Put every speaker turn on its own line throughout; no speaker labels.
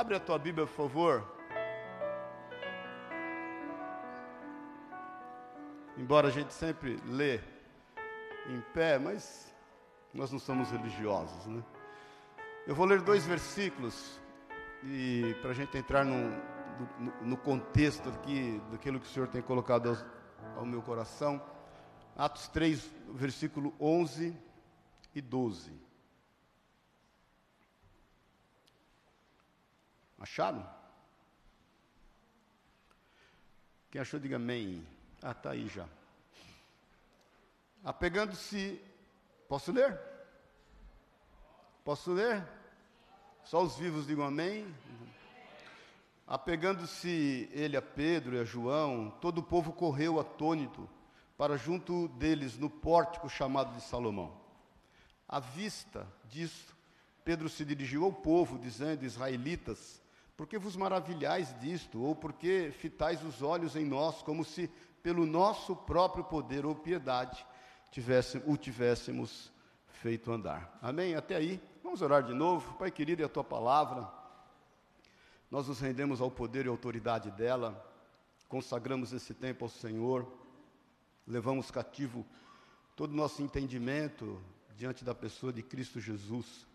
Abre a tua Bíblia, por favor. Embora a gente sempre lê em pé, mas nós não somos religiosos, né? Eu vou ler dois versículos e para a gente entrar no, no, no, contexto aqui daquilo que o Senhor tem colocado ao, meu coração. Atos 3, versículo 11 e 12. Acharam? Quem achou, diga amém. Ah, está aí já. Apegando-se. Posso ler? Posso ler? Só os vivos digam amém. Apegando-se ele a Pedro e a João, todo o povo correu atônito para junto deles no pórtico chamado de Salomão. À vista disso, Pedro se dirigiu ao povo, dizendo: Israelitas, por que vos maravilhais disto? Ou por que fitais os olhos em nós, como se pelo nosso próprio poder ou piedade tivesse, o tivéssemos feito andar? Amém? Até aí. Vamos orar de novo. Pai querido, é a tua palavra. Nós nos rendemos ao poder e autoridade dela, consagramos esse tempo ao Senhor, levamos cativo todo o nosso entendimento diante da pessoa de Cristo Jesus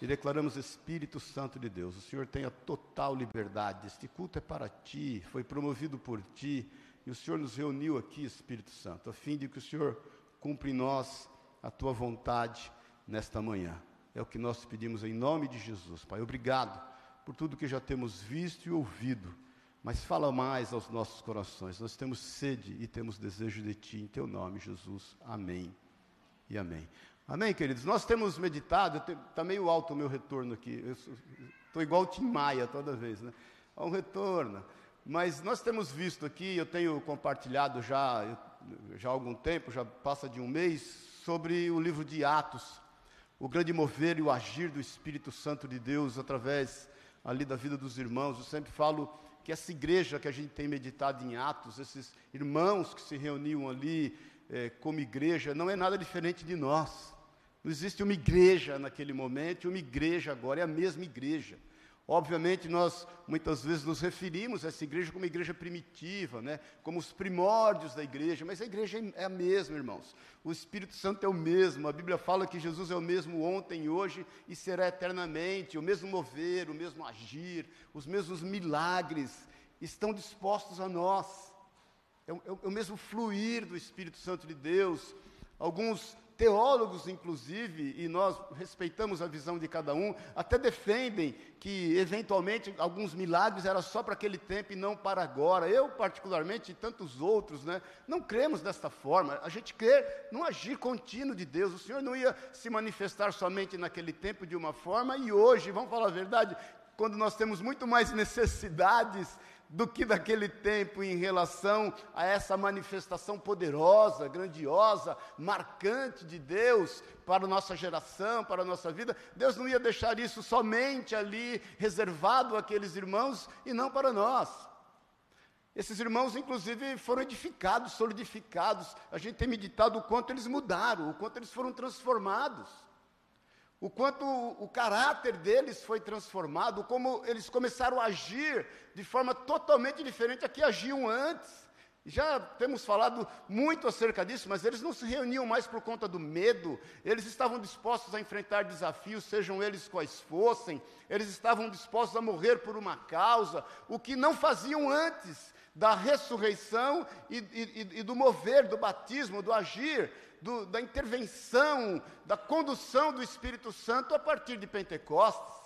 e declaramos Espírito Santo de Deus. O Senhor tem a total liberdade. Este culto é para ti, foi promovido por ti e o Senhor nos reuniu aqui, Espírito Santo, a fim de que o Senhor cumpra em nós a tua vontade nesta manhã. É o que nós pedimos em nome de Jesus. Pai, obrigado por tudo que já temos visto e ouvido. Mas fala mais aos nossos corações. Nós temos sede e temos desejo de Ti, em Teu nome, Jesus. Amém e amém. Amém, queridos? Nós temos meditado, está meio alto o meu retorno aqui. Estou igual o Tim Maia toda vez, né? Há um retorno. Mas nós temos visto aqui, eu tenho compartilhado já, já há algum tempo, já passa de um mês, sobre o livro de Atos o grande mover e o agir do Espírito Santo de Deus através ali da vida dos irmãos. Eu sempre falo que essa igreja que a gente tem meditado em Atos, esses irmãos que se reuniam ali eh, como igreja, não é nada diferente de nós. Não existe uma igreja naquele momento e uma igreja agora, é a mesma igreja. Obviamente, nós muitas vezes nos referimos a essa igreja como igreja primitiva, né? como os primórdios da igreja, mas a igreja é a mesma, irmãos. O Espírito Santo é o mesmo. A Bíblia fala que Jesus é o mesmo ontem, hoje e será eternamente. O mesmo mover, o mesmo agir, os mesmos milagres estão dispostos a nós. É o, é o mesmo fluir do Espírito Santo de Deus. Alguns Teólogos, inclusive, e nós respeitamos a visão de cada um, até defendem que, eventualmente, alguns milagres eram só para aquele tempo e não para agora. Eu, particularmente, e tantos outros, né, não cremos desta forma. A gente crê no agir contínuo de Deus. O Senhor não ia se manifestar somente naquele tempo de uma forma e hoje, vamos falar a verdade, quando nós temos muito mais necessidades do que daquele tempo em relação a essa manifestação poderosa, grandiosa, marcante de Deus para a nossa geração, para a nossa vida. Deus não ia deixar isso somente ali reservado àqueles irmãos e não para nós. Esses irmãos, inclusive, foram edificados, solidificados. A gente tem meditado o quanto eles mudaram, o quanto eles foram transformados o quanto o caráter deles foi transformado, como eles começaram a agir de forma totalmente diferente a que agiam antes. Já temos falado muito acerca disso, mas eles não se reuniam mais por conta do medo, eles estavam dispostos a enfrentar desafios, sejam eles quais fossem, eles estavam dispostos a morrer por uma causa, o que não faziam antes da ressurreição e, e, e do mover, do batismo, do agir do, da intervenção, da condução do Espírito Santo a partir de Pentecostes.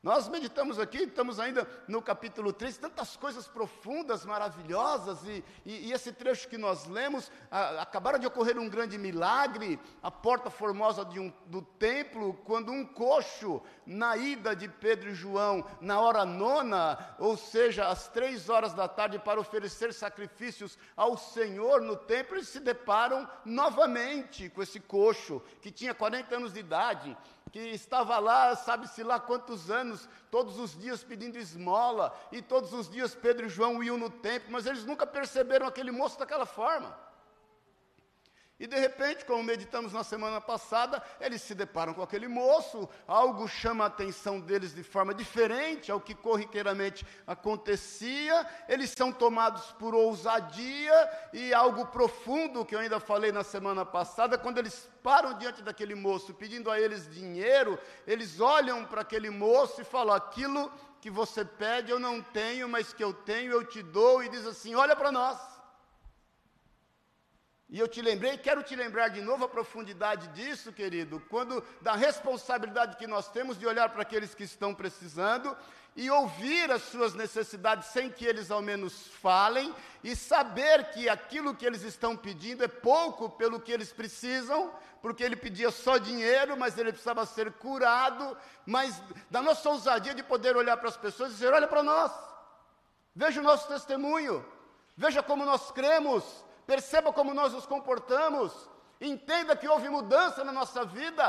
Nós meditamos aqui, estamos ainda no capítulo 3, tantas coisas profundas, maravilhosas, e, e, e esse trecho que nós lemos, a, acabaram de ocorrer um grande milagre, a porta formosa um, do templo, quando um coxo, na ida de Pedro e João, na hora nona, ou seja, às três horas da tarde, para oferecer sacrifícios ao Senhor no templo, eles se deparam novamente com esse coxo, que tinha 40 anos de idade, que estava lá, sabe-se lá quantos anos, todos os dias pedindo esmola, e todos os dias Pedro e João iam no templo, mas eles nunca perceberam aquele moço daquela forma. E de repente, como meditamos na semana passada, eles se deparam com aquele moço, algo chama a atenção deles de forma diferente ao que corriqueiramente acontecia, eles são tomados por ousadia e algo profundo que eu ainda falei na semana passada, quando eles param diante daquele moço pedindo a eles dinheiro, eles olham para aquele moço e falam: aquilo que você pede eu não tenho, mas que eu tenho eu te dou, e diz assim: olha para nós. E eu te lembrei, quero te lembrar de novo a profundidade disso, querido, quando da responsabilidade que nós temos de olhar para aqueles que estão precisando e ouvir as suas necessidades sem que eles ao menos falem e saber que aquilo que eles estão pedindo é pouco pelo que eles precisam, porque ele pedia só dinheiro, mas ele precisava ser curado, mas da nossa ousadia de poder olhar para as pessoas e dizer: olha para nós, veja o nosso testemunho, veja como nós cremos, perceba como nós nos comportamos, entenda que houve mudança na nossa vida,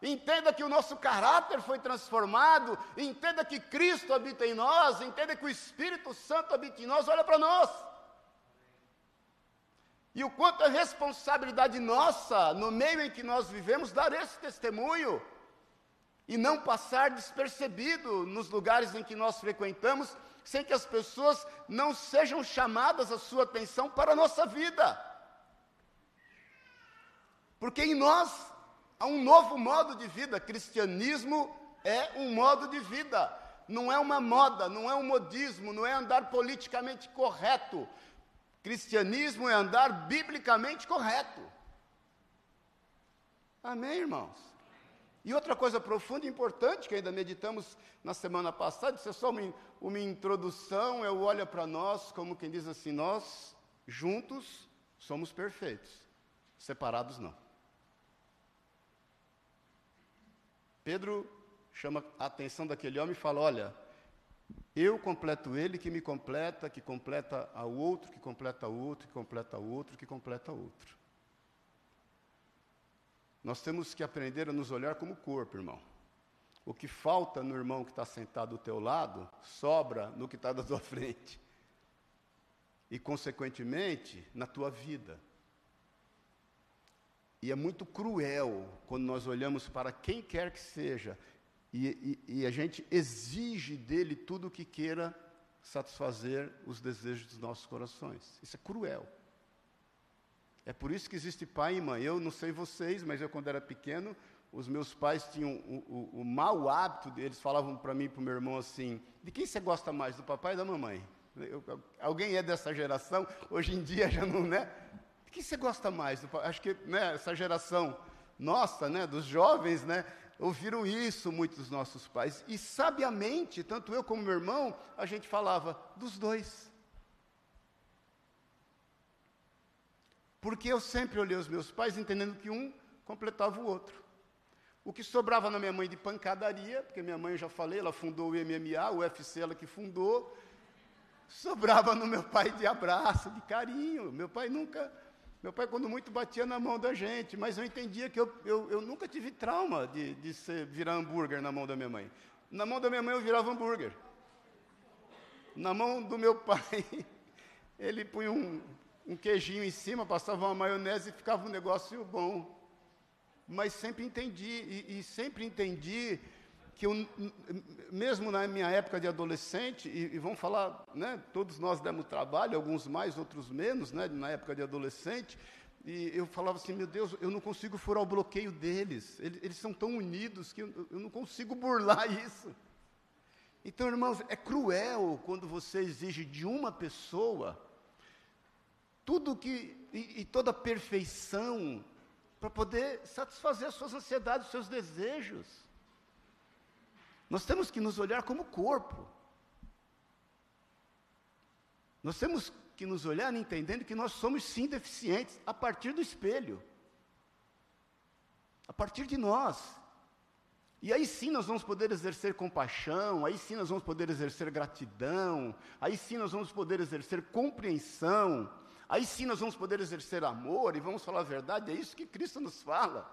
entenda que o nosso caráter foi transformado, entenda que Cristo habita em nós, entenda que o Espírito Santo habita em nós, olha para nós. E o quanto é responsabilidade nossa, no meio em que nós vivemos, dar esse testemunho e não passar despercebido nos lugares em que nós frequentamos, sem que as pessoas não sejam chamadas a sua atenção para a nossa vida. Porque em nós há um novo modo de vida. Cristianismo é um modo de vida, não é uma moda, não é um modismo, não é andar politicamente correto. Cristianismo é andar biblicamente correto. Amém, irmãos? E outra coisa profunda e importante que ainda meditamos na semana passada, isso é só uma, uma introdução, eu olho para nós como quem diz assim: nós juntos somos perfeitos, separados não. Pedro chama a atenção daquele homem e fala: Olha, eu completo ele que me completa, que completa ao outro, que completa ao outro, que completa ao outro, que completa ao outro. Nós temos que aprender a nos olhar como corpo, irmão. O que falta no irmão que está sentado do teu lado, sobra no que está da tua frente. E, consequentemente, na tua vida. E é muito cruel quando nós olhamos para quem quer que seja e, e, e a gente exige dele tudo o que queira satisfazer os desejos dos nossos corações. Isso é cruel. É por isso que existe pai e mãe. Eu não sei vocês, mas eu, quando era pequeno, os meus pais tinham o, o, o mau hábito, eles falavam para mim e para o meu irmão assim: de quem você gosta mais, do papai ou da mamãe? Eu, alguém é dessa geração? Hoje em dia já não, né? De quem você gosta mais? Do, acho que né, essa geração nossa, né, dos jovens, né, ouviram isso muitos dos nossos pais. E sabiamente, tanto eu como meu irmão, a gente falava dos dois. Porque eu sempre olhei os meus pais entendendo que um completava o outro. O que sobrava na minha mãe de pancadaria, porque minha mãe, eu já falei, ela fundou o MMA, o UFC, ela que fundou. Sobrava no meu pai de abraço, de carinho. Meu pai nunca, meu pai quando muito batia na mão da gente, mas eu entendia que eu, eu, eu nunca tive trauma de, de ser, virar hambúrguer na mão da minha mãe. Na mão da minha mãe eu virava hambúrguer. Na mão do meu pai, ele punha um, um queijinho em cima, passava uma maionese e ficava um negócio bom. Mas sempre entendi, e, e sempre entendi que eu, mesmo na minha época de adolescente, e, e vamos falar, né, todos nós demos trabalho, alguns mais, outros menos, né, na época de adolescente, e eu falava assim, meu Deus, eu não consigo furar o bloqueio deles, eles, eles são tão unidos que eu, eu não consigo burlar isso. Então, irmãos, é cruel quando você exige de uma pessoa tudo que e, e toda perfeição para poder satisfazer as suas ansiedades, os seus desejos. Nós temos que nos olhar como corpo. Nós temos que nos olhar entendendo que nós somos sim deficientes a partir do espelho. A partir de nós. E aí sim nós vamos poder exercer compaixão, aí sim nós vamos poder exercer gratidão, aí sim nós vamos poder exercer compreensão, Aí sim nós vamos poder exercer amor e vamos falar a verdade, é isso que Cristo nos fala.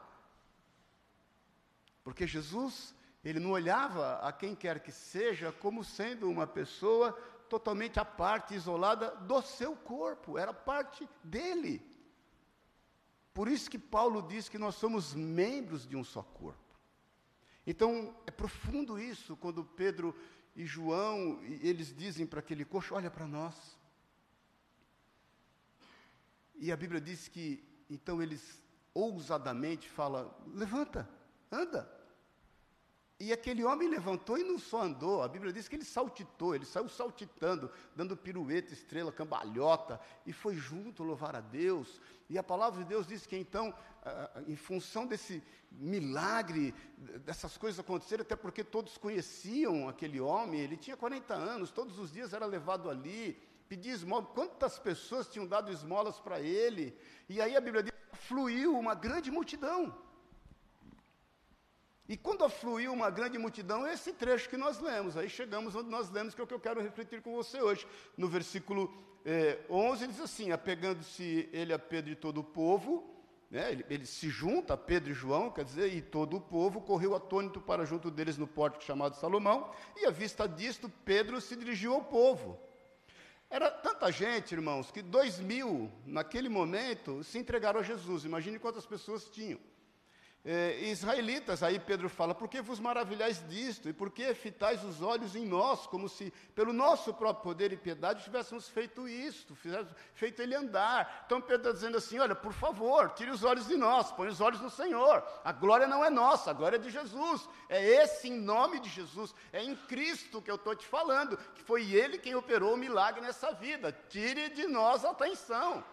Porque Jesus, ele não olhava a quem quer que seja como sendo uma pessoa totalmente à parte, isolada do seu corpo, era parte dele. Por isso que Paulo diz que nós somos membros de um só corpo. Então, é profundo isso quando Pedro e João, eles dizem para aquele coxo: olha para nós. E a Bíblia diz que, então, eles ousadamente falam: levanta, anda. E aquele homem levantou e não só andou, a Bíblia diz que ele saltitou, ele saiu saltitando, dando pirueta, estrela, cambalhota, e foi junto louvar a Deus. E a palavra de Deus diz que então, em função desse milagre, dessas coisas acontecerem, até porque todos conheciam aquele homem, ele tinha 40 anos, todos os dias era levado ali, pedia esmola, quantas pessoas tinham dado esmolas para ele, e aí a Bíblia diz fluiu uma grande multidão. E quando afluiu uma grande multidão, é esse trecho que nós lemos. Aí chegamos onde nós lemos, que é o que eu quero refletir com você hoje. No versículo eh, 11, ele diz assim: Apegando-se ele a Pedro e todo o povo, né, ele, ele, se junta a Pedro e João, quer dizer, e todo o povo correu atônito para junto deles no pórtico chamado Salomão, e à vista disto, Pedro se dirigiu ao povo. Era tanta gente, irmãos, que dois mil, naquele momento, se entregaram a Jesus. Imagine quantas pessoas tinham eh, israelitas. Aí Pedro fala: Por que vos maravilhais disto? E por que fitais os olhos em nós, como se pelo nosso próprio poder e piedade tivéssemos feito isto, feito ele andar? Então Pedro está dizendo assim: Olha, por favor, tire os olhos de nós, põe os olhos no Senhor. A glória não é nossa, a glória é de Jesus. É esse em nome de Jesus, é em Cristo que eu estou te falando, que foi Ele quem operou o milagre nessa vida. Tire de nós a atenção.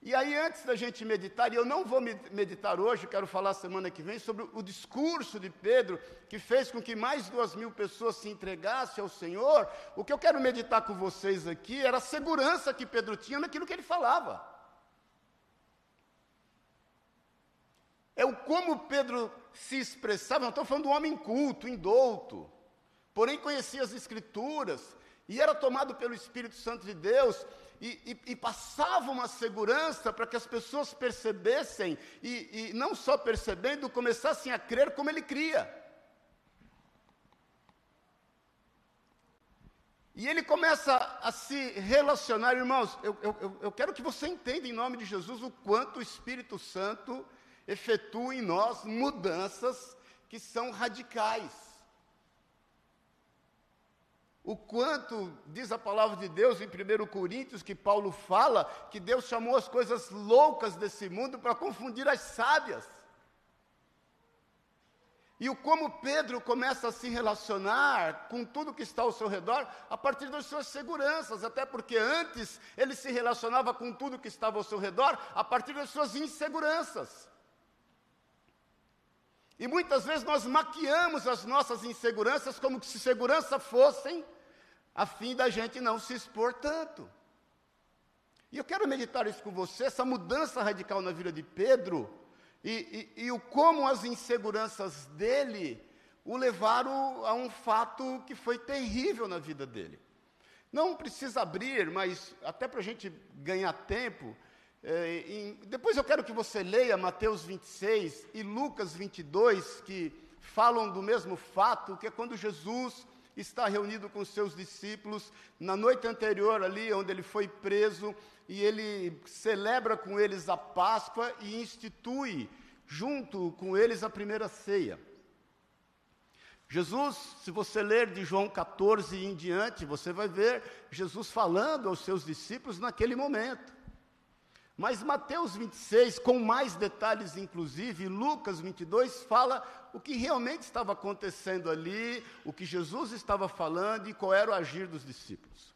E aí, antes da gente meditar, e eu não vou meditar hoje, quero falar semana que vem, sobre o discurso de Pedro, que fez com que mais duas mil pessoas se entregassem ao Senhor. O que eu quero meditar com vocês aqui era a segurança que Pedro tinha naquilo que ele falava. É o como Pedro se expressava, não estou falando de um homem culto, indouto, porém conhecia as Escrituras, e era tomado pelo Espírito Santo de Deus, e, e, e passava uma segurança para que as pessoas percebessem, e, e não só percebendo, começassem a crer como ele cria. E ele começa a se relacionar, irmãos. Eu, eu, eu quero que você entenda, em nome de Jesus, o quanto o Espírito Santo efetua em nós mudanças que são radicais o quanto, diz a palavra de Deus em 1 Coríntios, que Paulo fala, que Deus chamou as coisas loucas desse mundo para confundir as sábias. E o como Pedro começa a se relacionar com tudo que está ao seu redor a partir das suas seguranças, até porque antes ele se relacionava com tudo que estava ao seu redor a partir das suas inseguranças. E muitas vezes nós maquiamos as nossas inseguranças como se segurança fossem a fim da gente não se expor tanto. E eu quero meditar isso com você, essa mudança radical na vida de Pedro, e, e, e o como as inseguranças dele o levaram a um fato que foi terrível na vida dele. Não precisa abrir, mas até para a gente ganhar tempo, é, em, depois eu quero que você leia Mateus 26 e Lucas 22, que falam do mesmo fato, que é quando Jesus está reunido com seus discípulos na noite anterior ali, onde ele foi preso, e ele celebra com eles a Páscoa e institui junto com eles a primeira ceia. Jesus, se você ler de João 14 em diante, você vai ver Jesus falando aos seus discípulos naquele momento. Mas Mateus 26, com mais detalhes inclusive, Lucas 22 fala o que realmente estava acontecendo ali, o que Jesus estava falando e qual era o agir dos discípulos.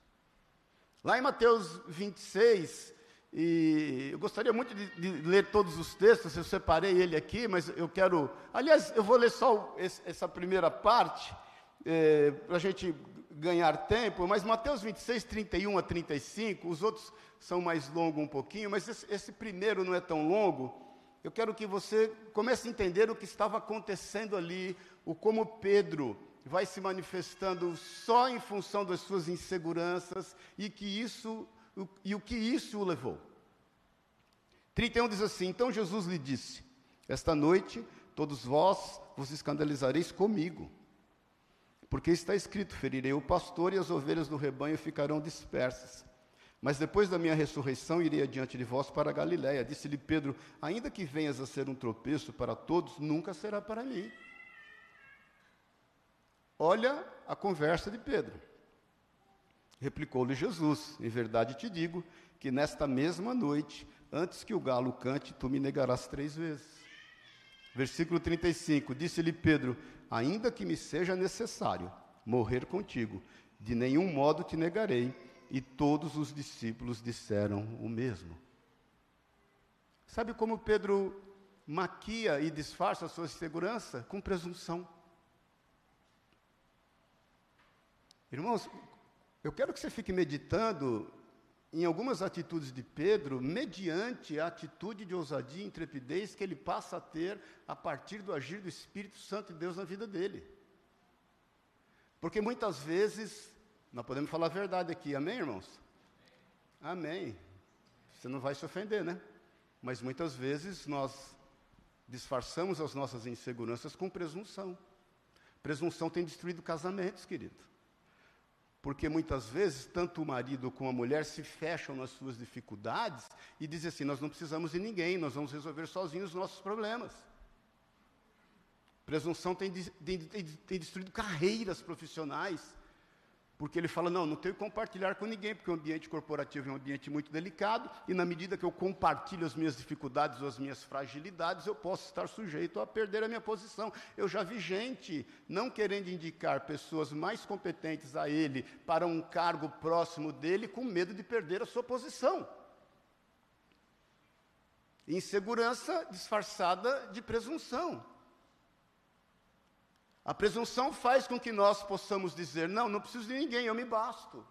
Lá em Mateus 26, e eu gostaria muito de, de ler todos os textos, eu separei ele aqui, mas eu quero. Aliás, eu vou ler só esse, essa primeira parte, é, para a gente ganhar tempo, mas Mateus 26, 31 a 35, os outros são mais longos um pouquinho, mas esse, esse primeiro não é tão longo. Eu quero que você comece a entender o que estava acontecendo ali, o como Pedro vai se manifestando só em função das suas inseguranças e que isso e o que isso o levou. 31 diz assim: Então Jesus lhe disse: Esta noite todos vós vos escandalizareis comigo, porque está escrito: Ferirei o pastor e as ovelhas do rebanho ficarão dispersas. Mas depois da minha ressurreição irei adiante de vós para a Galiléia. Disse-lhe Pedro: Ainda que venhas a ser um tropeço para todos, nunca será para mim. Olha a conversa de Pedro. Replicou-lhe Jesus: Em verdade te digo que nesta mesma noite, antes que o galo cante, tu me negarás três vezes. Versículo 35: Disse-lhe Pedro: Ainda que me seja necessário morrer contigo, de nenhum modo te negarei. E todos os discípulos disseram o mesmo. Sabe como Pedro maquia e disfarça a sua segurança? Com presunção. Irmãos, eu quero que você fique meditando em algumas atitudes de Pedro, mediante a atitude de ousadia e intrepidez que ele passa a ter a partir do agir do Espírito Santo de Deus na vida dele. Porque muitas vezes, nós podemos falar a verdade aqui, amém, irmãos? Amém. Você não vai se ofender, né? Mas muitas vezes nós disfarçamos as nossas inseguranças com presunção. Presunção tem destruído casamentos, querido. Porque muitas vezes, tanto o marido como a mulher se fecham nas suas dificuldades e dizem assim: nós não precisamos de ninguém, nós vamos resolver sozinhos os nossos problemas. Presunção tem, tem, tem destruído carreiras profissionais porque ele fala: não, não tenho que compartilhar com ninguém, porque o ambiente corporativo é um ambiente muito delicado, e na medida que eu compartilho as minhas dificuldades ou as minhas fragilidades, eu posso estar sujeito a perder a minha posição. Eu já vi gente não querendo indicar pessoas mais competentes a ele para um cargo próximo dele, com medo de perder a sua posição. Insegurança disfarçada de presunção. A presunção faz com que nós possamos dizer: não, não preciso de ninguém, eu me basto.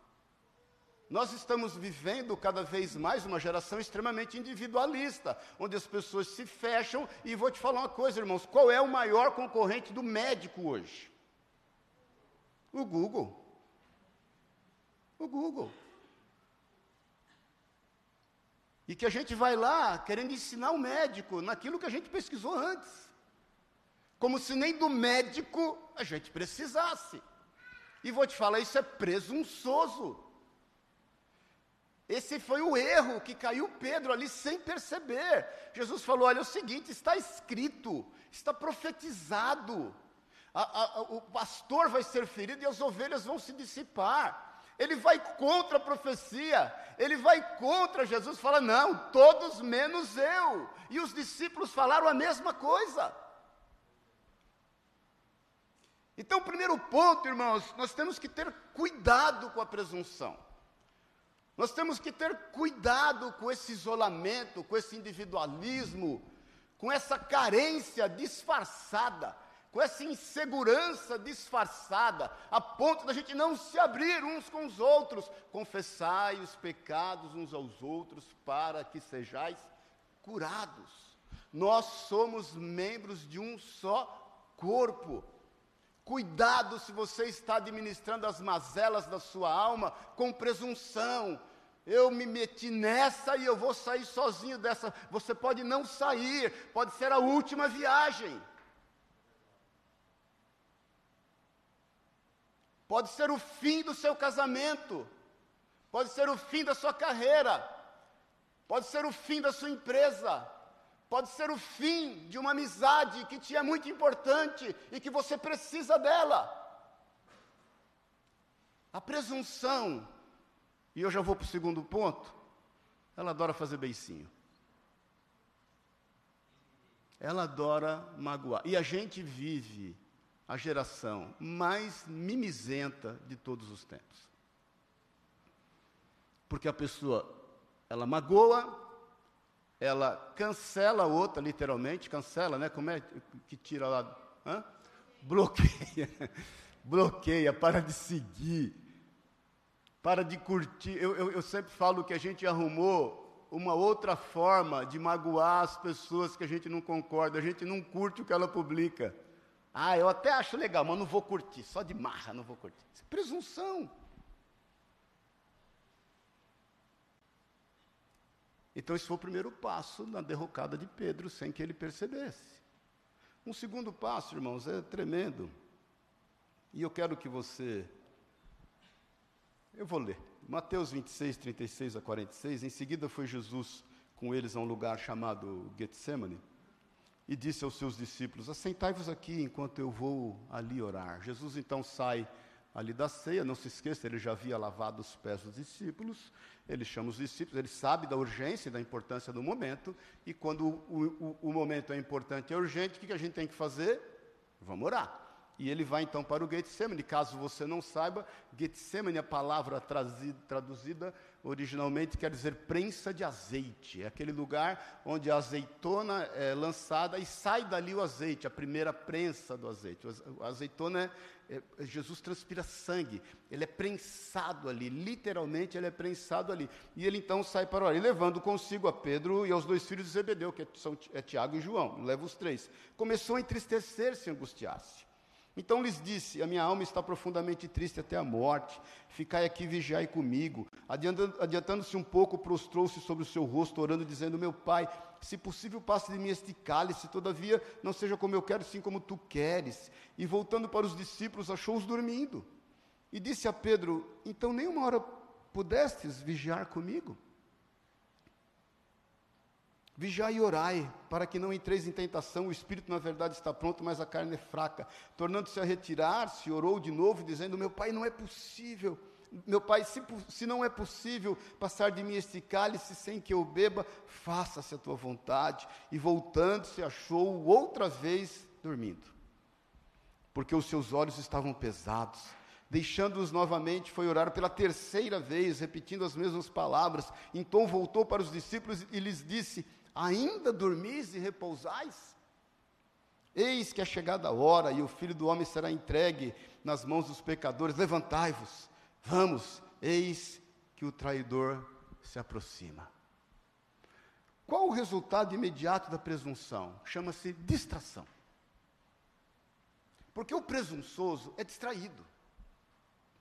Nós estamos vivendo cada vez mais uma geração extremamente individualista, onde as pessoas se fecham. E vou te falar uma coisa, irmãos: qual é o maior concorrente do médico hoje? O Google. O Google. E que a gente vai lá querendo ensinar o médico naquilo que a gente pesquisou antes como se nem do médico a gente precisasse. E vou te falar, isso é presunçoso. Esse foi o erro que caiu Pedro ali sem perceber. Jesus falou: olha, é o seguinte, está escrito, está profetizado. A, a, o pastor vai ser ferido e as ovelhas vão se dissipar. Ele vai contra a profecia, ele vai contra Jesus, fala: não, todos menos eu. E os discípulos falaram a mesma coisa. Então, o primeiro ponto, irmãos, nós temos que ter cuidado com a presunção. Nós temos que ter cuidado com esse isolamento, com esse individualismo, com essa carência disfarçada, com essa insegurança disfarçada, a ponto da gente não se abrir uns com os outros. Confessai os pecados uns aos outros para que sejais curados. Nós somos membros de um só corpo. Cuidado se você está administrando as mazelas da sua alma com presunção. Eu me meti nessa e eu vou sair sozinho dessa. Você pode não sair, pode ser a última viagem. Pode ser o fim do seu casamento. Pode ser o fim da sua carreira. Pode ser o fim da sua empresa pode ser o fim de uma amizade que te é muito importante e que você precisa dela. A presunção, e eu já vou para o segundo ponto, ela adora fazer beicinho. Ela adora magoar. E a gente vive a geração mais mimizenta de todos os tempos. Porque a pessoa, ela magoa, ela cancela a outra, literalmente, cancela, né? Como é que tira lá? Hã? Bloqueia. Bloqueia, para de seguir, para de curtir. Eu, eu, eu sempre falo que a gente arrumou uma outra forma de magoar as pessoas que a gente não concorda, a gente não curte o que ela publica. Ah, eu até acho legal, mas não vou curtir, só de marra não vou curtir. Isso é presunção. Então, esse foi o primeiro passo na derrocada de Pedro, sem que ele percebesse. Um segundo passo, irmãos, é tremendo. E eu quero que você. Eu vou ler, Mateus 26, 36 a 46. Em seguida foi Jesus com eles a um lugar chamado Getsemane e disse aos seus discípulos: Assentai-vos aqui enquanto eu vou ali orar. Jesus então sai ali da ceia, não se esqueça, ele já havia lavado os pés dos discípulos, ele chama os discípulos, ele sabe da urgência e da importância do momento, e quando o, o, o momento é importante e é urgente, o que, a gente tem que fazer? Vamos orar. E ele vai então para o Getsemane. Caso você não saiba, Getsemane, a palavra trazida, traduzida originalmente quer dizer prensa de azeite. É aquele lugar onde a azeitona é lançada e sai dali o azeite, a primeira prensa do azeite. A azeitona é, é, Jesus transpira sangue, ele é prensado ali, literalmente ele é prensado ali. E ele então sai para orar, e levando consigo a Pedro e aos dois filhos de Zebedeu, que são é Tiago e João, leva os três. Começou a entristecer-se e angustiar-se. Então lhes disse: A minha alma está profundamente triste até a morte. Ficai aqui, vigiai comigo. Adiantando-se um pouco, prostrou-se sobre o seu rosto, orando, dizendo: Meu pai, se possível, passe de mim este cálice, todavia não seja como eu quero, sim como tu queres. E voltando para os discípulos, achou-os dormindo. E disse a Pedro: Então nem uma hora pudestes vigiar comigo? Vigiai e orai, para que não entreis em tentação, o espírito na verdade está pronto, mas a carne é fraca. Tornando-se a retirar-se, orou de novo, dizendo: Meu pai, não é possível. Meu pai, se, se não é possível passar de mim este cálice sem que eu beba, faça-se a tua vontade. E voltando-se, achou outra vez dormindo, porque os seus olhos estavam pesados. Deixando-os novamente, foi orar pela terceira vez, repetindo as mesmas palavras. Então voltou para os discípulos e lhes disse: ainda dormis e repousais? Eis que é chegada a hora e o filho do homem será entregue nas mãos dos pecadores. Levantai-vos, vamos, eis que o traidor se aproxima. Qual o resultado imediato da presunção? Chama-se distração. Porque o presunçoso é distraído.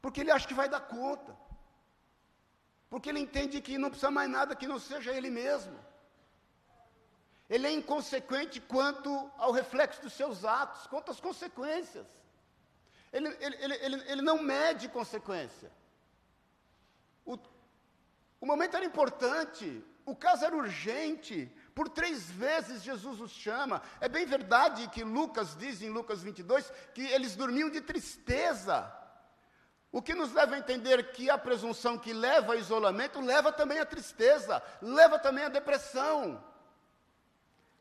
Porque ele acha que vai dar conta. Porque ele entende que não precisa mais nada que não seja ele mesmo ele é inconsequente quanto ao reflexo dos seus atos, quanto às consequências. Ele, ele, ele, ele, não mede consequência. O, o momento era importante, o caso era urgente, por três vezes Jesus os chama. É bem verdade que Lucas diz em Lucas 22 que eles dormiam de tristeza. O que nos leva a entender que a presunção que leva ao isolamento leva também à tristeza, leva também à depressão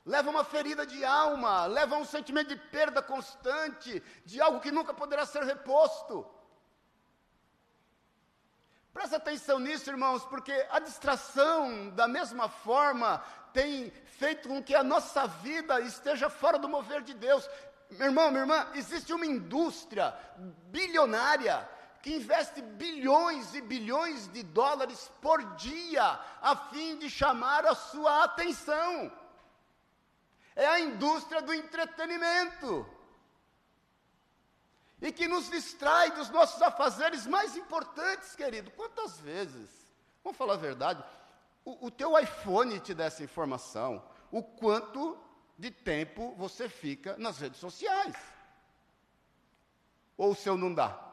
leva uma ferida de alma, leva um sentimento de perda constante, de algo que nunca poderá ser reposto. Presta atenção nisso, irmãos, porque a distração, da mesma forma, tem feito com que a nossa vida esteja fora do mover de Deus. Meu irmão, minha irmã, existe uma indústria bilionária que investe bilhões e bilhões de dólares por dia a fim de chamar a sua atenção é a indústria do entretenimento. E que nos distrai dos nossos afazeres mais importantes, querido. Quantas vezes, vamos falar a verdade, o, o teu iPhone te dá essa informação, o quanto de tempo você fica nas redes sociais. Ou se eu não dá.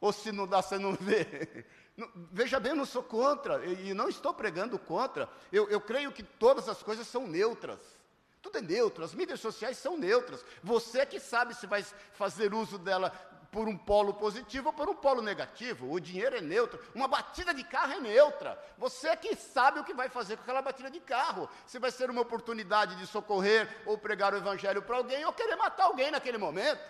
Ou se não dá, você não vê. Veja bem, eu não sou contra, e não estou pregando contra. Eu, eu creio que todas as coisas são neutras. Tudo é neutro, as mídias sociais são neutras. Você que sabe se vai fazer uso dela por um polo positivo ou por um polo negativo. O dinheiro é neutro. Uma batida de carro é neutra. Você que sabe o que vai fazer com aquela batida de carro. Se vai ser uma oportunidade de socorrer ou pregar o evangelho para alguém ou querer matar alguém naquele momento.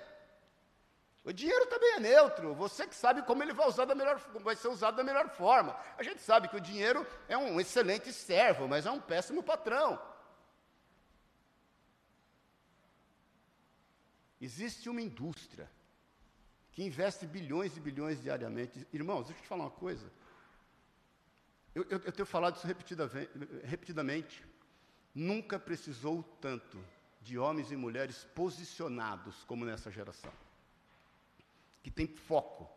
O dinheiro também é neutro. Você que sabe como ele vai, usar da melhor, vai ser usado da melhor forma. A gente sabe que o dinheiro é um excelente servo, mas é um péssimo patrão. Existe uma indústria que investe bilhões e bilhões diariamente. Irmãos, deixa eu te falar uma coisa. Eu, eu, eu tenho falado isso repetidamente. Nunca precisou tanto de homens e mulheres posicionados como nessa geração. Que tem foco,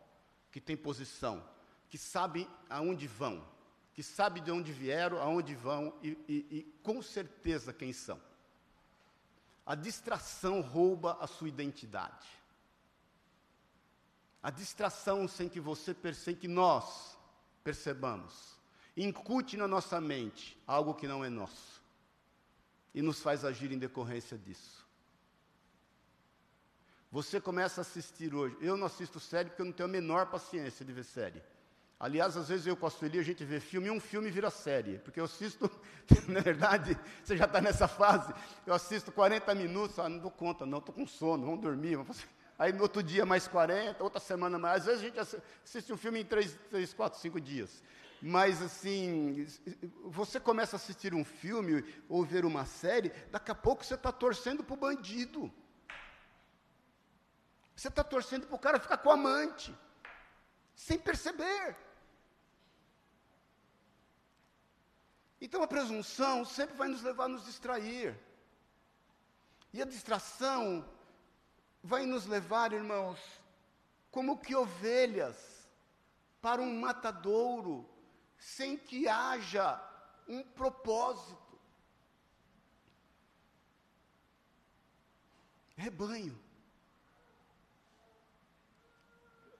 que tem posição, que sabem aonde vão, que sabem de onde vieram, aonde vão e, e, e com certeza quem são. A distração rouba a sua identidade. A distração sem que você perceba que nós, percebamos. Incute na nossa mente algo que não é nosso. E nos faz agir em decorrência disso. Você começa a assistir hoje. Eu não assisto série porque eu não tenho a menor paciência de ver série. Aliás, às vezes eu com a Sueli, a gente vê filme e um filme vira série. Porque eu assisto, na verdade, você já está nessa fase, eu assisto 40 minutos, ah, não dou conta, não, estou com sono, vamos dormir. Vamos... Aí no outro dia mais 40, outra semana mais. Às vezes a gente assiste um filme em 3, 3 4, 5 dias. Mas assim, você começa a assistir um filme ou ver uma série, daqui a pouco você está torcendo para o bandido. Você está torcendo para o cara ficar com o amante, sem perceber. Então a presunção sempre vai nos levar a nos distrair. E a distração vai nos levar, irmãos, como que ovelhas para um matadouro, sem que haja um propósito. Rebanho.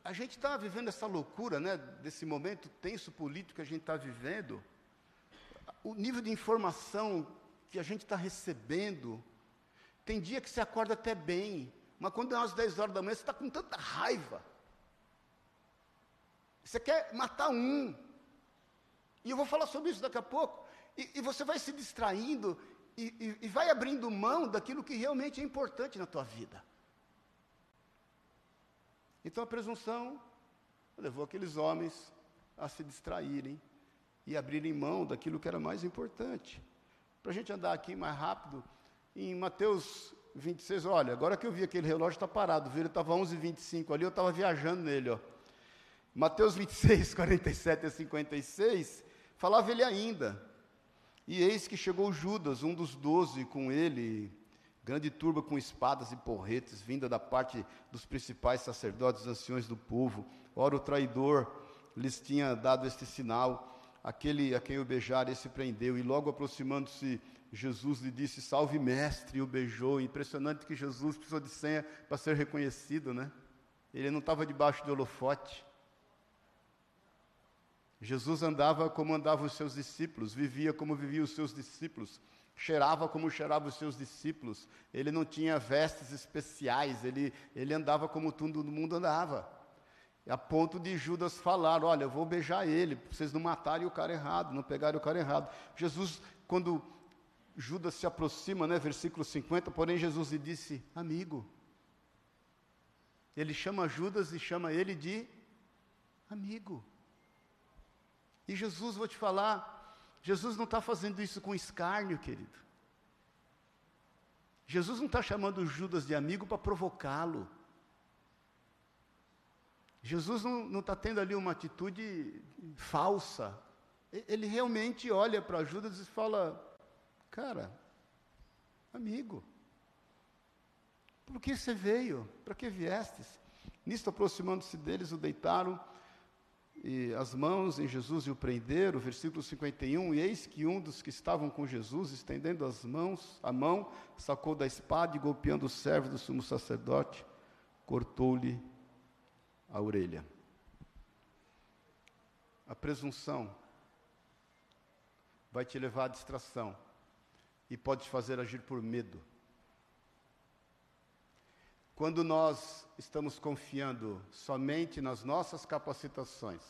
A gente está vivendo essa loucura, né, desse momento tenso político que a gente está vivendo o nível de informação que a gente está recebendo, tem dia que você acorda até bem, mas quando é umas 10 horas da manhã, você está com tanta raiva. Você quer matar um. E eu vou falar sobre isso daqui a pouco. E, e você vai se distraindo e, e, e vai abrindo mão daquilo que realmente é importante na tua vida. Então a presunção levou aqueles homens a se distraírem e abrirem mão daquilo que era mais importante. Para a gente andar aqui mais rápido, em Mateus 26, olha, agora que eu vi aquele relógio está parado, viu? Ele estava 11h25 ali, eu estava viajando nele, ó. Mateus 26, 47 a 56, falava ele ainda. E eis que chegou Judas, um dos doze, com ele, grande turba com espadas e porretes, vinda da parte dos principais sacerdotes, anciões do povo. Ora, o traidor lhes tinha dado este sinal aquele a quem o beijar, se prendeu, e logo aproximando-se, Jesus lhe disse: Salve, mestre, e o beijou. Impressionante que Jesus precisou de senha para ser reconhecido, né? Ele não estava debaixo do holofote. Jesus andava como andavam os seus discípulos, vivia como viviam os seus discípulos, cheirava como cheiravam os seus discípulos. Ele não tinha vestes especiais, ele, ele andava como todo mundo andava. A ponto de Judas falar: Olha, eu vou beijar ele, vocês não matarem o cara errado, não pegarem o cara errado. Jesus, quando Judas se aproxima, né, versículo 50, porém Jesus lhe disse: Amigo. Ele chama Judas e chama ele de amigo. E Jesus, vou te falar, Jesus não está fazendo isso com escárnio, querido. Jesus não está chamando Judas de amigo para provocá-lo. Jesus não está tendo ali uma atitude falsa. Ele realmente olha para Judas e fala: Cara, amigo, por que você veio? Para que viestes? Nisto, aproximando-se deles, o deitaram e as mãos em Jesus e o prenderam, versículo 51, e eis que um dos que estavam com Jesus, estendendo as mãos, a mão, sacou da espada e golpeando o servo do sumo sacerdote, cortou-lhe a orelha. A presunção vai te levar à distração e pode te fazer agir por medo. Quando nós estamos confiando somente nas nossas capacitações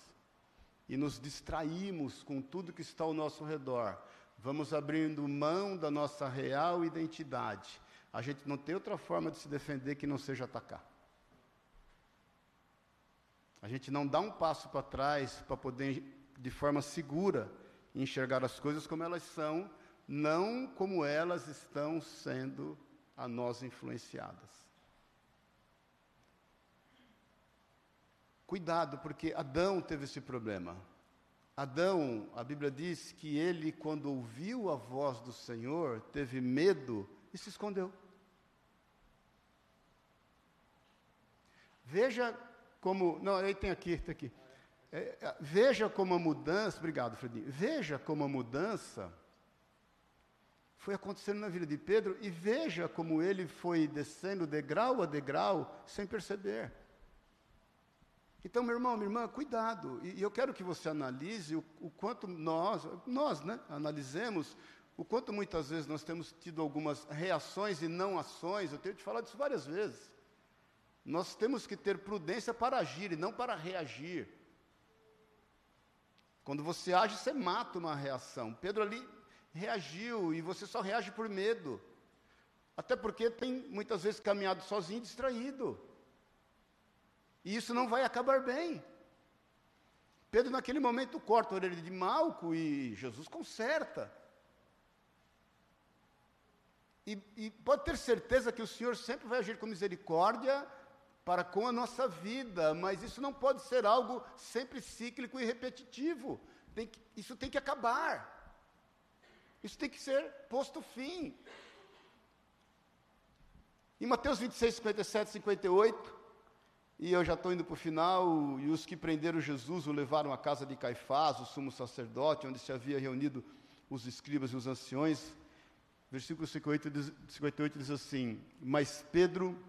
e nos distraímos com tudo que está ao nosso redor, vamos abrindo mão da nossa real identidade. A gente não tem outra forma de se defender que não seja atacar. A gente não dá um passo para trás para poder, de forma segura, enxergar as coisas como elas são, não como elas estão sendo a nós influenciadas. Cuidado, porque Adão teve esse problema. Adão, a Bíblia diz que ele, quando ouviu a voz do Senhor, teve medo e se escondeu. Veja como. Não, aí tem aqui, tem aqui. É, é, veja como a mudança. Obrigado, Fredinho. Veja como a mudança foi acontecendo na vida de Pedro e veja como ele foi descendo degrau a degrau sem perceber.
Então, meu irmão, minha irmã, cuidado. E, e eu quero que você analise o, o, quanto nós, nós, né, analisemos o quanto muitas vezes nós temos tido algumas reações e não ações. Eu tenho te falado isso várias vezes. Nós temos que ter prudência para agir e não para reagir. Quando você age, você mata uma reação. Pedro ali reagiu e você só reage por medo. Até porque tem muitas vezes caminhado sozinho, distraído. E isso não vai acabar bem. Pedro, naquele momento, corta a orelha de Malco e Jesus conserta. E, e, pode ter certeza que o Senhor sempre vai agir com misericórdia para com a nossa vida, mas isso não pode ser algo sempre cíclico e repetitivo. Tem que, isso tem que acabar. Isso tem que ser posto fim. Em Mateus 26, 57, 58, e eu já estou indo para o final, e os que prenderam Jesus o levaram à casa de Caifás, o sumo sacerdote, onde se havia reunido os escribas e os anciões. Versículo 58 diz, 58 diz assim: Mas Pedro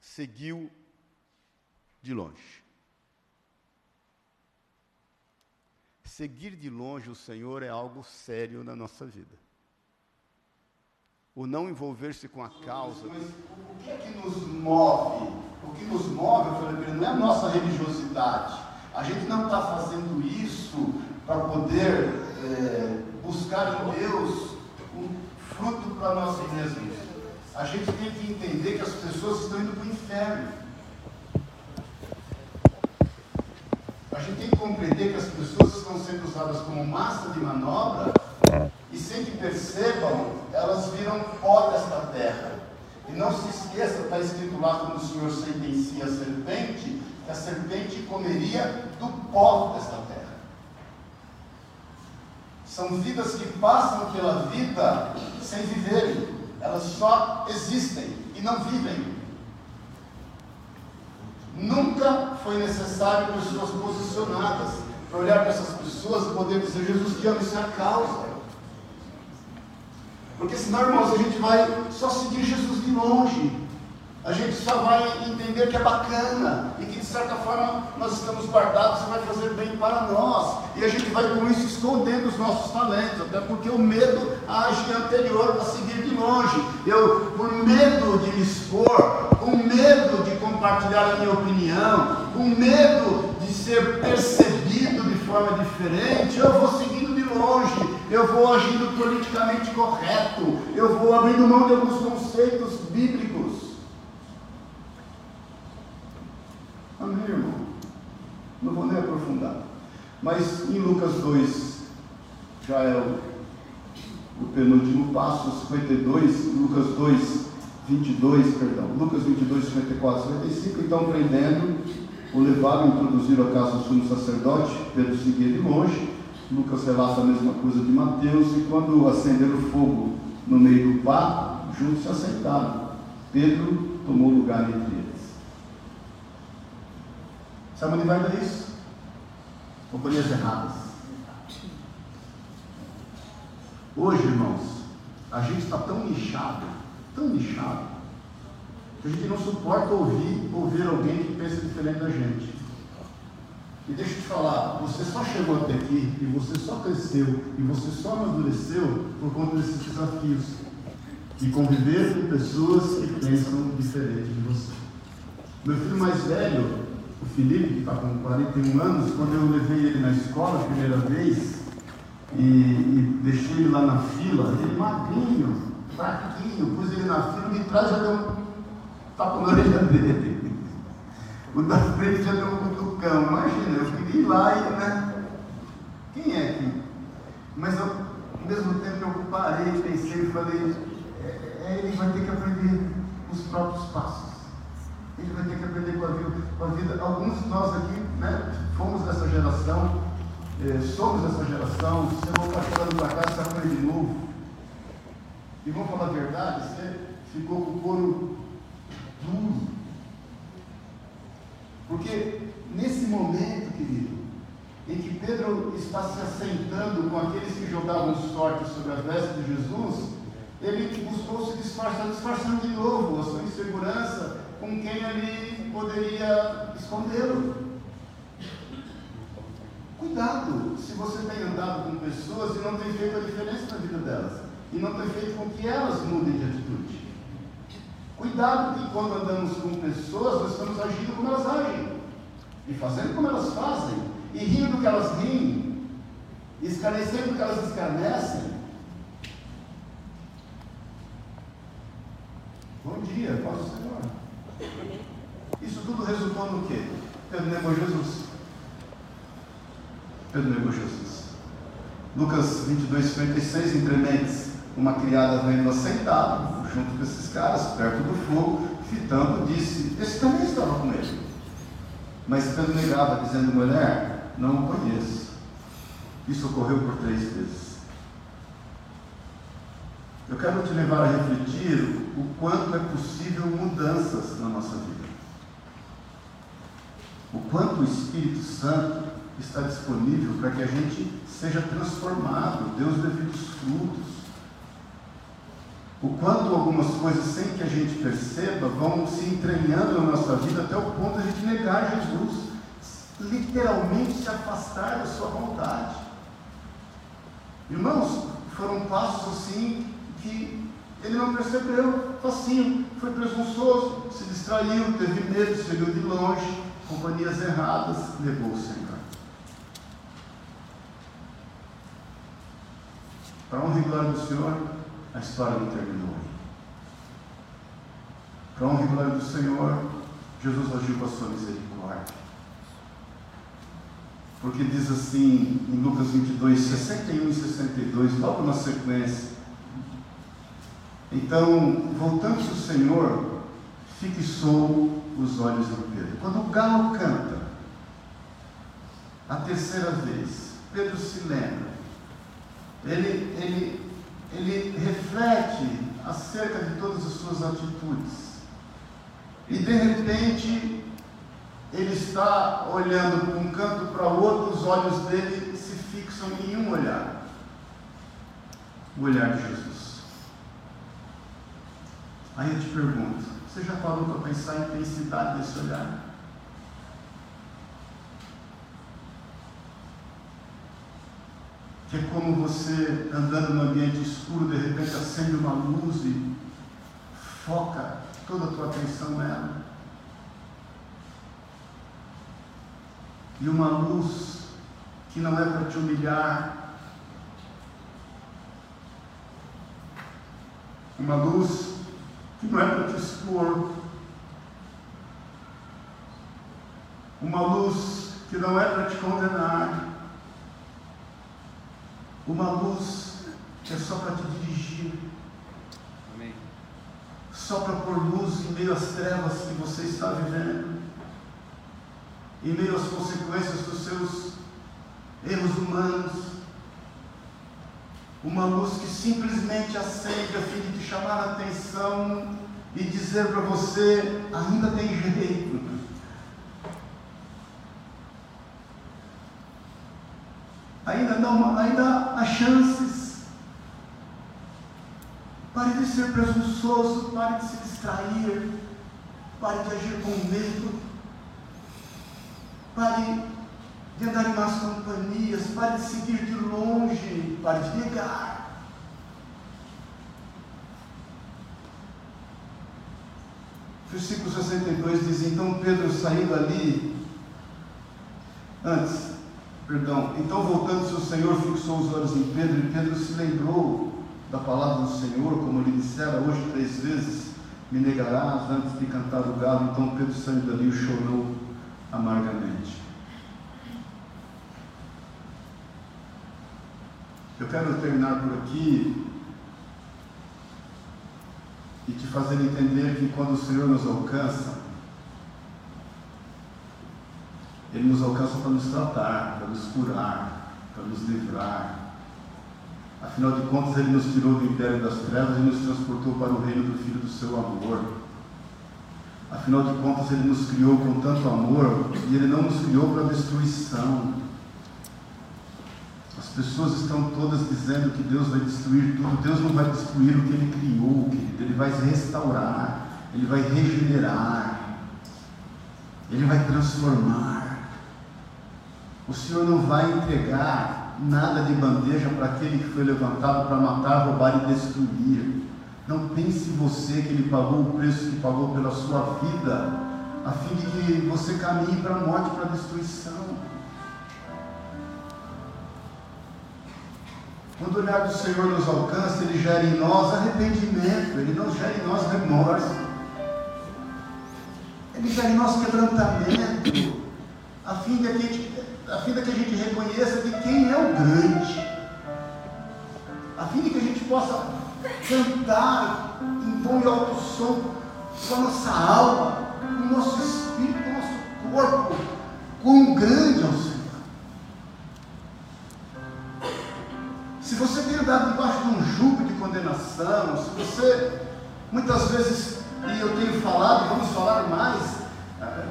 seguiu de longe. Seguir de longe o Senhor é algo sério na nossa vida. O não envolver-se com a causa.
Mas o que é que nos move? O que nos move, eu falei, não é a nossa religiosidade. A gente não está fazendo isso para poder é, buscar em Deus fruto para nós mesmos. A gente tem que entender que as pessoas estão indo para o inferno. A gente tem que compreender que as pessoas estão sendo usadas como massa de manobra e sem que percebam, elas viram pó desta terra. E não se esqueça, está escrito lá quando o Senhor sentencia a serpente, que a serpente comeria do pó desta terra. São vidas que passam pela vida sem viverem, elas só existem e não vivem. Nunca foi necessário pessoas posicionadas para olhar para essas pessoas e poder dizer: Jesus te ama, isso é a causa. Porque senão, irmãos, a gente vai só seguir Jesus de longe a gente só vai entender que é bacana e que de certa forma nós estamos guardados e vai fazer bem para nós. E a gente vai com isso escondendo os nossos talentos, até porque o medo age anterior a seguir de longe. Eu, por medo de me expor, com medo de compartilhar a minha opinião, com medo de ser percebido de forma diferente, eu vou seguindo de longe, eu vou agindo politicamente correto, eu vou abrindo mão de alguns conceitos bíblicos. Amém, irmão? Não vou nem aprofundar. Mas em Lucas 2, já é o, o penúltimo passo, 52, Lucas 2, 22, perdão, Lucas 22, 54, 55, então prendendo, o levaram, introduziram a casa do sumo sacerdote, Pedro seguia de longe, Lucas relata a mesma coisa de Mateus, e quando acenderam fogo no meio do pátio, juntos se assentaram. Pedro tomou lugar entre eles. Sabe onde vai dar isso? Companhias erradas. Hoje, irmãos, a gente está tão nichado, tão nichado, que a gente não suporta ouvir, ouvir alguém que pensa diferente da gente. E deixa eu te falar, você só chegou até aqui e você só cresceu e você só amadureceu por conta desses desafios de conviver com pessoas que pensam diferente de você. Meu filho mais velho, o Felipe, que está com 41 anos, quando eu levei ele na escola a primeira vez e, e deixei ele lá na fila, ele magrinho, fraquinho, pus ele na fila, de trás já deu um tapa na orelha dele. O da frente já deu um cutucão. Imagina, eu queria ir lá e, né? Quem é aqui? Mas eu, ao mesmo tempo eu parei, pensei e falei, é, é, ele vai ter que aprender os próprios passos. Ele vai ter que aprender com a vida. Com a vida. Alguns de nós aqui né, fomos dessa geração, eh, somos dessa geração. Você voltar chegando para cá, você aprende de novo. E vamos falar a verdade, você ficou com o couro duro. Porque nesse momento, querido, em que Pedro está se assentando com aqueles que jogavam sorte sobre a veste de Jesus, ele buscou se disfarçar, disfarçando de novo a sua insegurança com quem ele poderia Esconderam. Cuidado se você tem andado com pessoas e não tem feito a diferença na vida delas. E não tem feito com que elas mudem de atitude. Cuidado que quando andamos com pessoas, nós estamos agindo como elas agem. E fazendo como elas fazem. E rindo do que elas riem. E escarnecendo do que elas escarnecem. Bom dia, paz do Senhor. Isso tudo resultou no quê? Pedro negou Jesus. Pedro negou Jesus. Lucas 22, 56, entre mentes, uma criada vendo assentado, junto com esses caras, perto do fogo, fitando, disse: Esse também estava com ele. Mas Pedro negava, dizendo: Mulher, não o conheço. Isso ocorreu por três vezes. Eu quero te levar a refletir o quanto é possível mudanças na nossa vida. O quanto o Espírito Santo está disponível para que a gente seja transformado, dê os devidos frutos. O quanto algumas coisas, sem que a gente perceba, vão se entranhando na nossa vida até o ponto de a gente negar Jesus, literalmente se afastar da sua vontade. Irmãos, foram passos assim que ele não percebeu, facinho, foi presunçoso, se distraiu, teve medo, se viu de longe, companhias erradas, levou o Senhor. Para honra e glória do Senhor, a história não terminou aí. Para honra e glória do Senhor, Jesus agiu com a sua misericórdia. Porque diz assim em Lucas 22, 61 e 62, logo na sequência, então, voltando-se o Senhor, fixou os olhos em Pedro. Quando o galo canta, a terceira vez, Pedro se lembra. Ele, ele, ele reflete acerca de todas as suas atitudes. E de repente, ele está olhando para um canto para outro, os olhos dele se fixam em um olhar o olhar de Jesus. Aí eu te pergunto: você já parou para pensar a intensidade desse olhar? É como você andando num ambiente escuro, de repente acende uma luz e foca toda a tua atenção nela. E uma luz que não é para te humilhar, uma luz que não é para te expor. Uma luz que não é para te condenar. Uma luz que é só para te dirigir. Amém. Só para pôr luz em meio às trevas que você está vivendo. Em meio às consequências dos seus erros humanos uma luz que simplesmente acende a fim de te chamar a atenção e dizer para você: ainda tem jeito. Ainda, não, ainda há chances. Pare de ser presunçoso, pare de se distrair, pare de agir com medo, pare de andar em más companhias, pare de seguir de longe, pare de negar. Versículo 62 diz: Então Pedro saindo ali, antes, perdão, então voltando-se o Senhor fixou os olhos em Pedro, e Pedro se lembrou da palavra do Senhor, como lhe dissera hoje três vezes: Me negarás antes de cantar o galo. Então Pedro saindo dali chorou amargamente. Eu quero terminar por aqui e te fazer entender que quando o Senhor nos alcança, Ele nos alcança para nos tratar, para nos curar, para nos livrar. Afinal de contas, Ele nos tirou do império das trevas e nos transportou para o reino do Filho do seu amor. Afinal de contas, Ele nos criou com tanto amor e Ele não nos criou para destruição. As pessoas estão todas dizendo que Deus vai destruir tudo. Deus não vai destruir o que Ele criou, querido. Ele vai restaurar, Ele vai regenerar. Ele vai transformar. O Senhor não vai entregar nada de bandeja para aquele que foi levantado para matar, roubar e destruir. Não pense você que Ele pagou o preço que pagou pela sua vida, a fim de que você caminhe para a morte, para a destruição. Quando o olhar do Senhor nos alcança, Ele gera em nós arrependimento, Ele não gera em nós remorso, Ele gera em nós quebrantamento, a fim de que a gente, a fim de que a gente reconheça de quem é o grande, a fim de que a gente possa cantar em bom e alto som com a nossa alma, com o nosso espírito, com o nosso corpo, quão grande é o Senhor. Se você tem andado debaixo de um jugo de condenação, se você muitas vezes, e eu tenho falado, vamos falar mais, eh,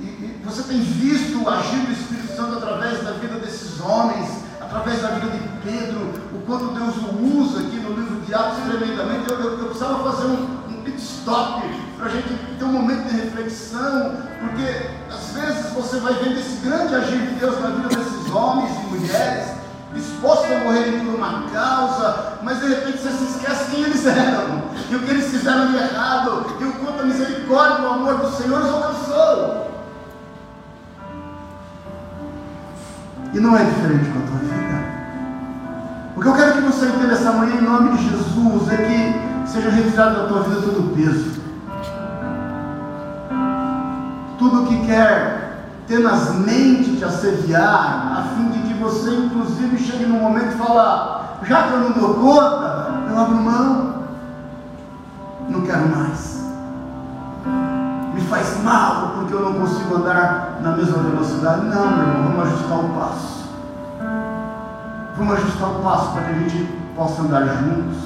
e, e você tem visto agir do Santo através da vida desses homens, através da vida de Pedro, o quanto Deus o usa aqui no livro de Atos tremendamente, eu, eu, eu precisava fazer um, um pit stop para a gente ter um momento de reflexão, porque às vezes você vai vendo esse grande agir de Deus na vida desses homens e mulheres, dispostos a morrerem por uma causa, mas de repente você se esquece quem eles eram, e o que eles fizeram de errado, e o quanto a misericórdia e o amor do Senhor os alcançou. E não é diferente com a tua vida. O que eu quero que você entenda essa manhã, em nome de Jesus, é que seja retirado da tua vida todo o peso. Tudo que quer tenazmente te assediar, a fim de que você, inclusive, chegue num momento e fala: já que eu não dou conta, eu abro mão, não quero mais. Me faz mal porque eu não consigo andar na mesma velocidade. Não, meu irmão, vamos ajustar o passo. Vamos ajustar o passo para que a gente possa andar juntos.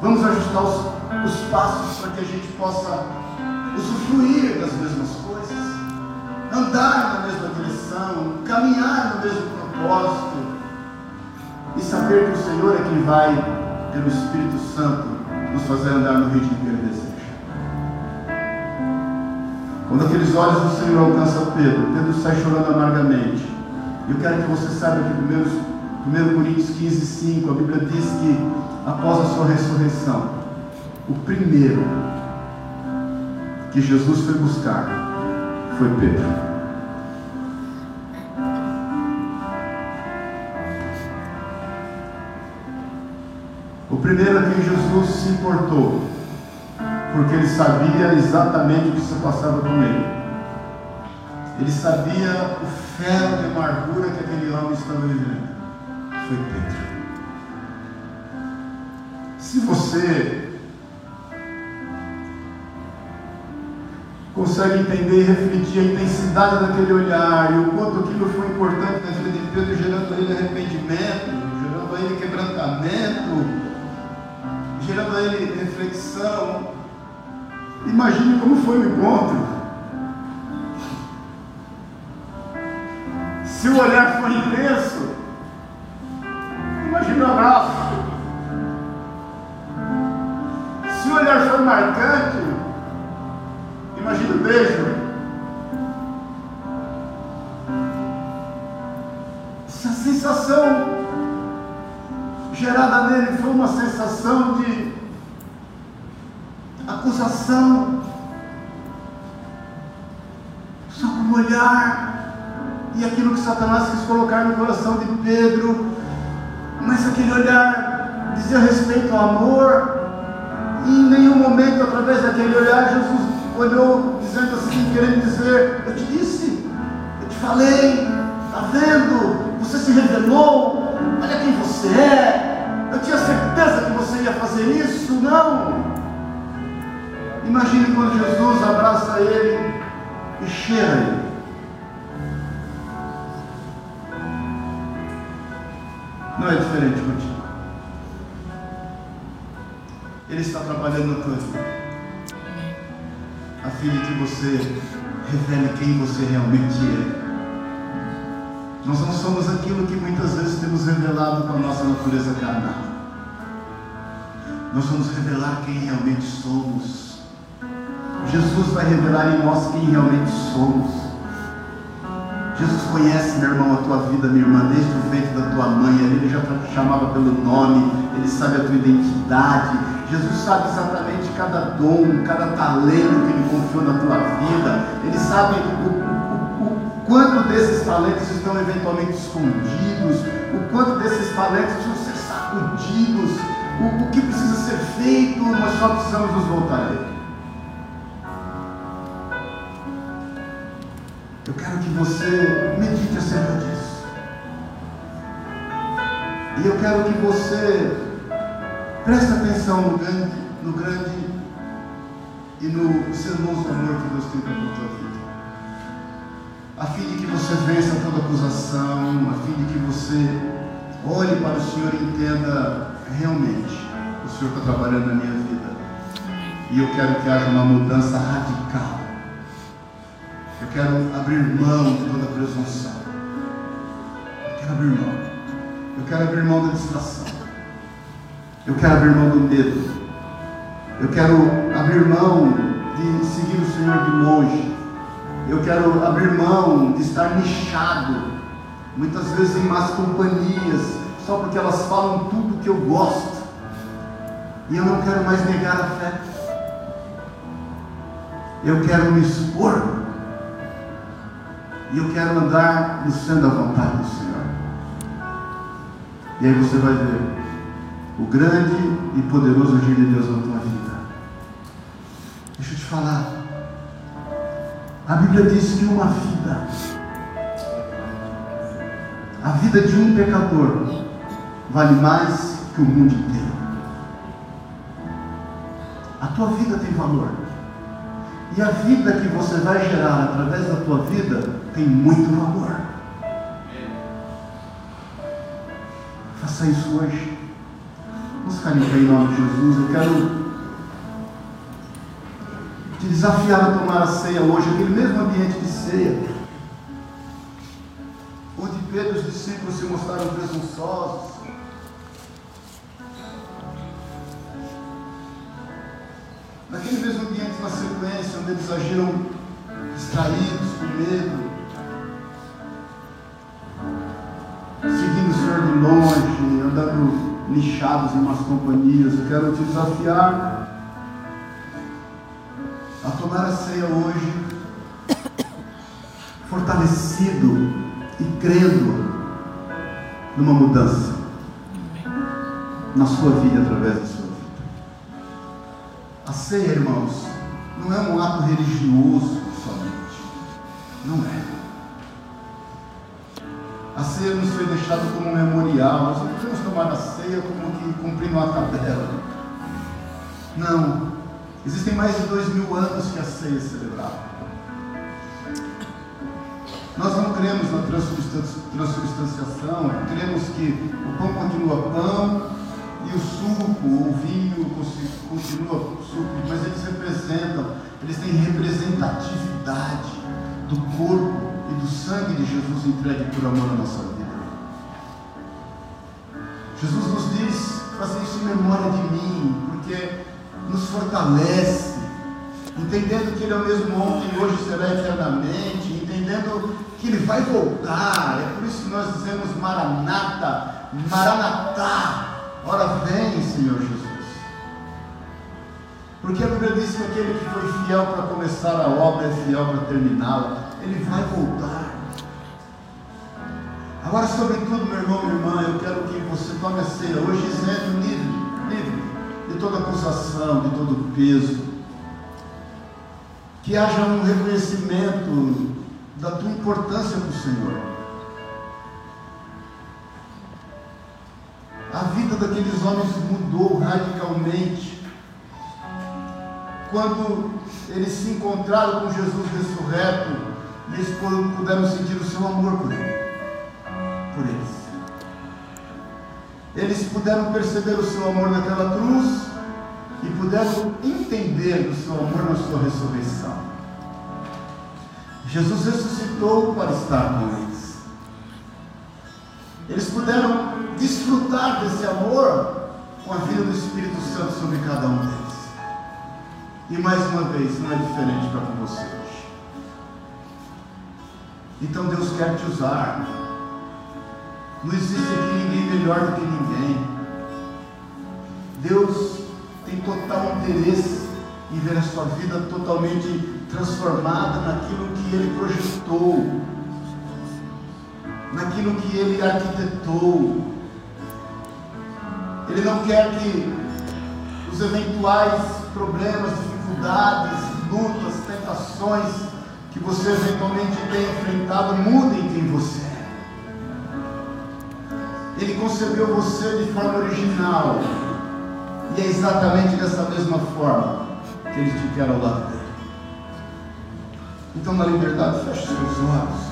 Vamos ajustar os, os passos para que a gente possa usufruir das mesmas coisas, andar na mesma direção, caminhar no mesmo propósito e saber que o Senhor é quem vai, pelo Espírito Santo, nos fazer andar no ritmo que Quando aqueles olhos do Senhor alcançam Pedro, Pedro sai chorando amargamente. Eu quero que você saiba que 1 Coríntios 15, 5, a Bíblia diz que após a sua ressurreição, o primeiro que Jesus foi buscar foi Pedro. O primeiro a quem Jesus se importou, porque ele sabia exatamente o que se passava com ele. Ele sabia o ferro de amargura que aquele homem estava vivendo. Foi Pedro. Se você consegue entender e refletir a intensidade daquele olhar e o quanto aquilo foi importante na vida de Pedro, gerando a ele arrependimento, gerando a ele quebrantamento, gerando a ele reflexão. Imagine como foi o encontro. Se o olhar foi intenso, diferente contigo. Ele está trabalhando na tua vida. A fim de que você revele quem você realmente é. Nós não somos aquilo que muitas vezes temos revelado com a nossa natureza carnal. Nós vamos revelar quem realmente somos Jesus vai revelar em nós quem realmente somos. Jesus conhece, meu irmão, a tua vida, minha irmã, desde o ventre da tua mãe. Ele já te chamava pelo nome, ele sabe a tua identidade. Jesus sabe exatamente cada dom, cada talento que ele confiou na tua vida. Ele sabe o, o, o quanto desses talentos estão eventualmente escondidos, o quanto desses talentos precisam ser sacudidos, o, o que precisa ser feito, nós só precisamos nos voltar a Ele. Você medite acerca disso. E eu quero que você preste atenção no grande, no grande e no sermoso amor que Deus tem para a tua vida. A fim de que você vença toda acusação, a fim de que você olhe para o Senhor e entenda realmente o Senhor está trabalhando na minha vida. E eu quero que haja uma mudança radical eu quero abrir mão de toda presunção. Eu quero abrir mão. Eu quero abrir mão da distração. Eu quero abrir mão do medo. Eu quero abrir mão de seguir o Senhor de longe. Eu quero abrir mão de estar nichado, muitas vezes em más companhias, só porque elas falam tudo que eu gosto. E eu não quero mais negar a fé. Eu quero me expor e eu quero andar no centro da vontade do Senhor. E aí você vai ver o grande e poderoso agir de Deus na tua vida. Deixa eu te falar. A Bíblia diz que uma vida, a vida de um pecador, vale mais que o mundo inteiro. A tua vida tem valor. E a vida que você vai gerar através da tua vida tem muito valor. Faça isso hoje. Vamos ficar em pé em nome de Jesus. Eu quero te desafiar a tomar a ceia hoje, aquele mesmo ambiente de ceia, onde Pedro e os discípulos se mostraram presunçosos. Naquele mesmo ambiente, na sequência, onde eles agiram distraídos, com medo, longe, andando lixados em umas companhias. Eu quero te desafiar a tomar a ceia hoje, fortalecido e crendo numa mudança na sua vida através da sua vida. A ceia, irmãos, não é um ato religioso somente. Não é. A ceia nos foi deixada como um memorial. Nós não podemos tomar a ceia como que cumprindo uma tabela. Não. Existem mais de dois mil anos que a ceia é celebrada. Nós não cremos na transubstanciação, cremos que o pão continua pão e o suco, o vinho continua suco, mas eles representam, eles têm representatividade do corpo e do sangue de Jesus entregue por amor à nossa vida. Jesus nos diz: fazer isso em memória de mim, porque nos fortalece, entendendo que Ele é o mesmo ontem, hoje será eternamente, entendendo que Ele vai voltar. É por isso que nós dizemos Maranata, Maranatá. Ora vem, Senhor Jesus. Porque a Bíblia diz que aquele que foi fiel para começar a obra é fiel para terminá-la. Ele vai voltar. Agora, sobretudo, meu irmão, minha irmã, eu quero que você tome a ceia hoje isento, livre, livre de toda acusação, de todo peso. Que haja um reconhecimento da tua importância para o Senhor. A vida daqueles homens mudou radicalmente. Quando eles se encontraram com Jesus ressurreto, eles puderam sentir o seu amor por ele, por eles. Eles puderam perceber o seu amor naquela cruz e puderam entender o seu amor na sua ressurreição. Jesus ressuscitou para estar com eles. Eles puderam desfrutar desse amor com a vida do Espírito Santo sobre cada um deles. E mais uma vez, não é diferente para com você hoje. Então Deus quer te usar. Não existe aqui ninguém melhor do que ninguém. Deus tem total interesse em ver a sua vida totalmente transformada naquilo que Ele projetou, naquilo que Ele arquitetou. Ele não quer que os eventuais problemas, dificuldades, lutas, tentações que você eventualmente tenha enfrentado mudem quem você é. Ele concebeu você de forma original. E é exatamente dessa mesma forma que Ele te quer ao lado dele. Então, na liberdade, feche seus olhos.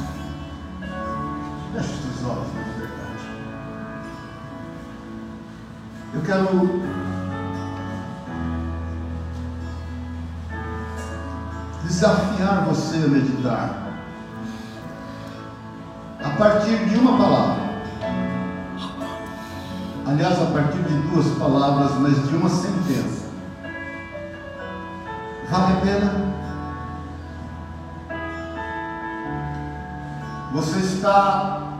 Quero desafiar você a meditar a partir de uma palavra. Aliás, a partir de duas palavras, mas de uma sentença. Vale a pena? Você está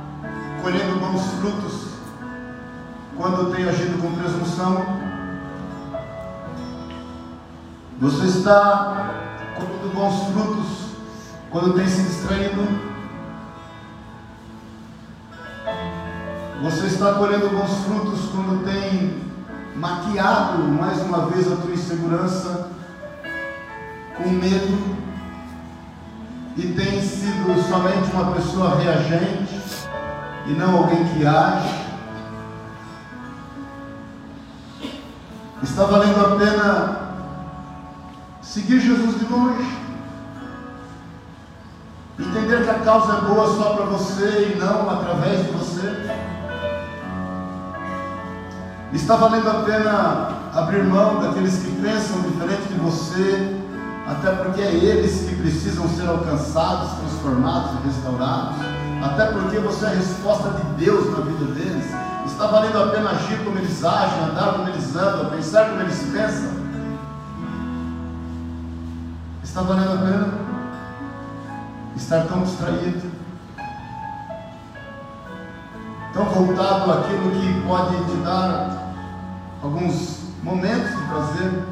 colhendo bons frutos quando tem agido com presunção? Você está colhendo bons frutos quando tem se distraído? Você está colhendo bons frutos quando tem maquiado mais uma vez a tua insegurança com medo e tem sido somente uma pessoa reagente e não alguém que age. Está valendo a pena seguir Jesus de longe, entender que a causa é boa só para você e não através de você. Está valendo a pena abrir mão daqueles que pensam diferente de você até porque é eles que precisam ser alcançados, transformados e restaurados, até porque você é a resposta de Deus na vida deles. Está valendo a pena agir como eles agem, andar como eles andam, pensar como eles pensam? Está valendo a pena estar tão distraído, tão voltado àquilo que pode te dar alguns momentos de prazer?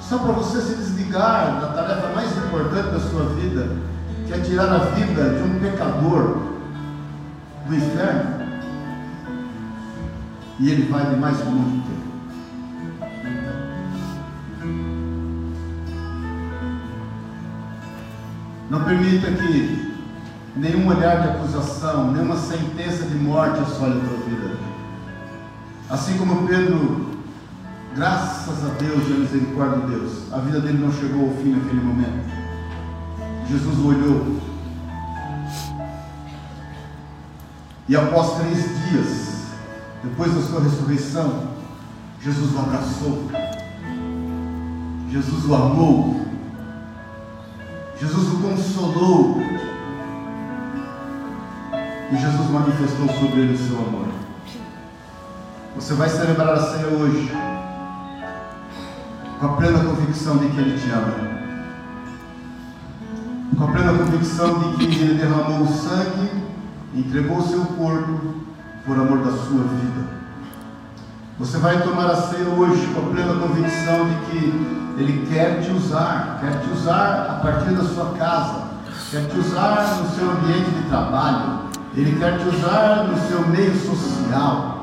Só para você se desligar da tarefa mais importante da sua vida, que é tirar a vida de um pecador do inferno. E ele vai de mais muito tempo. Não permita que nenhum olhar de acusação, nenhuma sentença de morte assole a tua vida. Assim como Pedro Graças a Deus e a misericórdia de Deus, a vida dele não chegou ao fim naquele momento. Jesus olhou. E após três dias, depois da sua ressurreição, Jesus o abraçou. Jesus o amou. Jesus o consolou. E Jesus manifestou sobre ele o seu amor. Você vai celebrar a ceia hoje com a plena convicção de que Ele te ama, com a plena convicção de que Ele derramou o sangue, entregou o seu corpo por amor da sua vida. Você vai tomar a ceia hoje com a plena convicção de que Ele quer te usar, quer te usar a partir da sua casa, quer te usar no seu ambiente de trabalho, Ele quer te usar no seu meio social.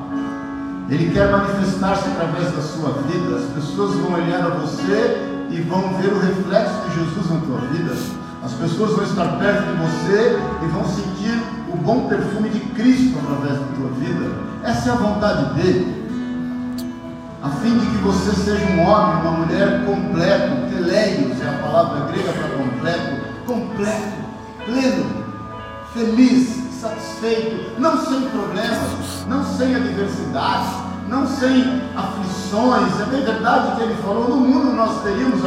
Ele quer manifestar-se através da sua vida. As pessoas vão olhar a você e vão ver o reflexo de Jesus na tua vida. As pessoas vão estar perto de você e vão sentir o bom perfume de Cristo através da tua vida. Essa é a vontade dele. A fim de que você seja um homem, uma mulher completo, teleios é a palavra grega para completo, completo, pleno, feliz, satisfeito, não sem problemas, não sem adversidades, não sem aflições. É bem verdade que ele falou: no mundo nós teríamos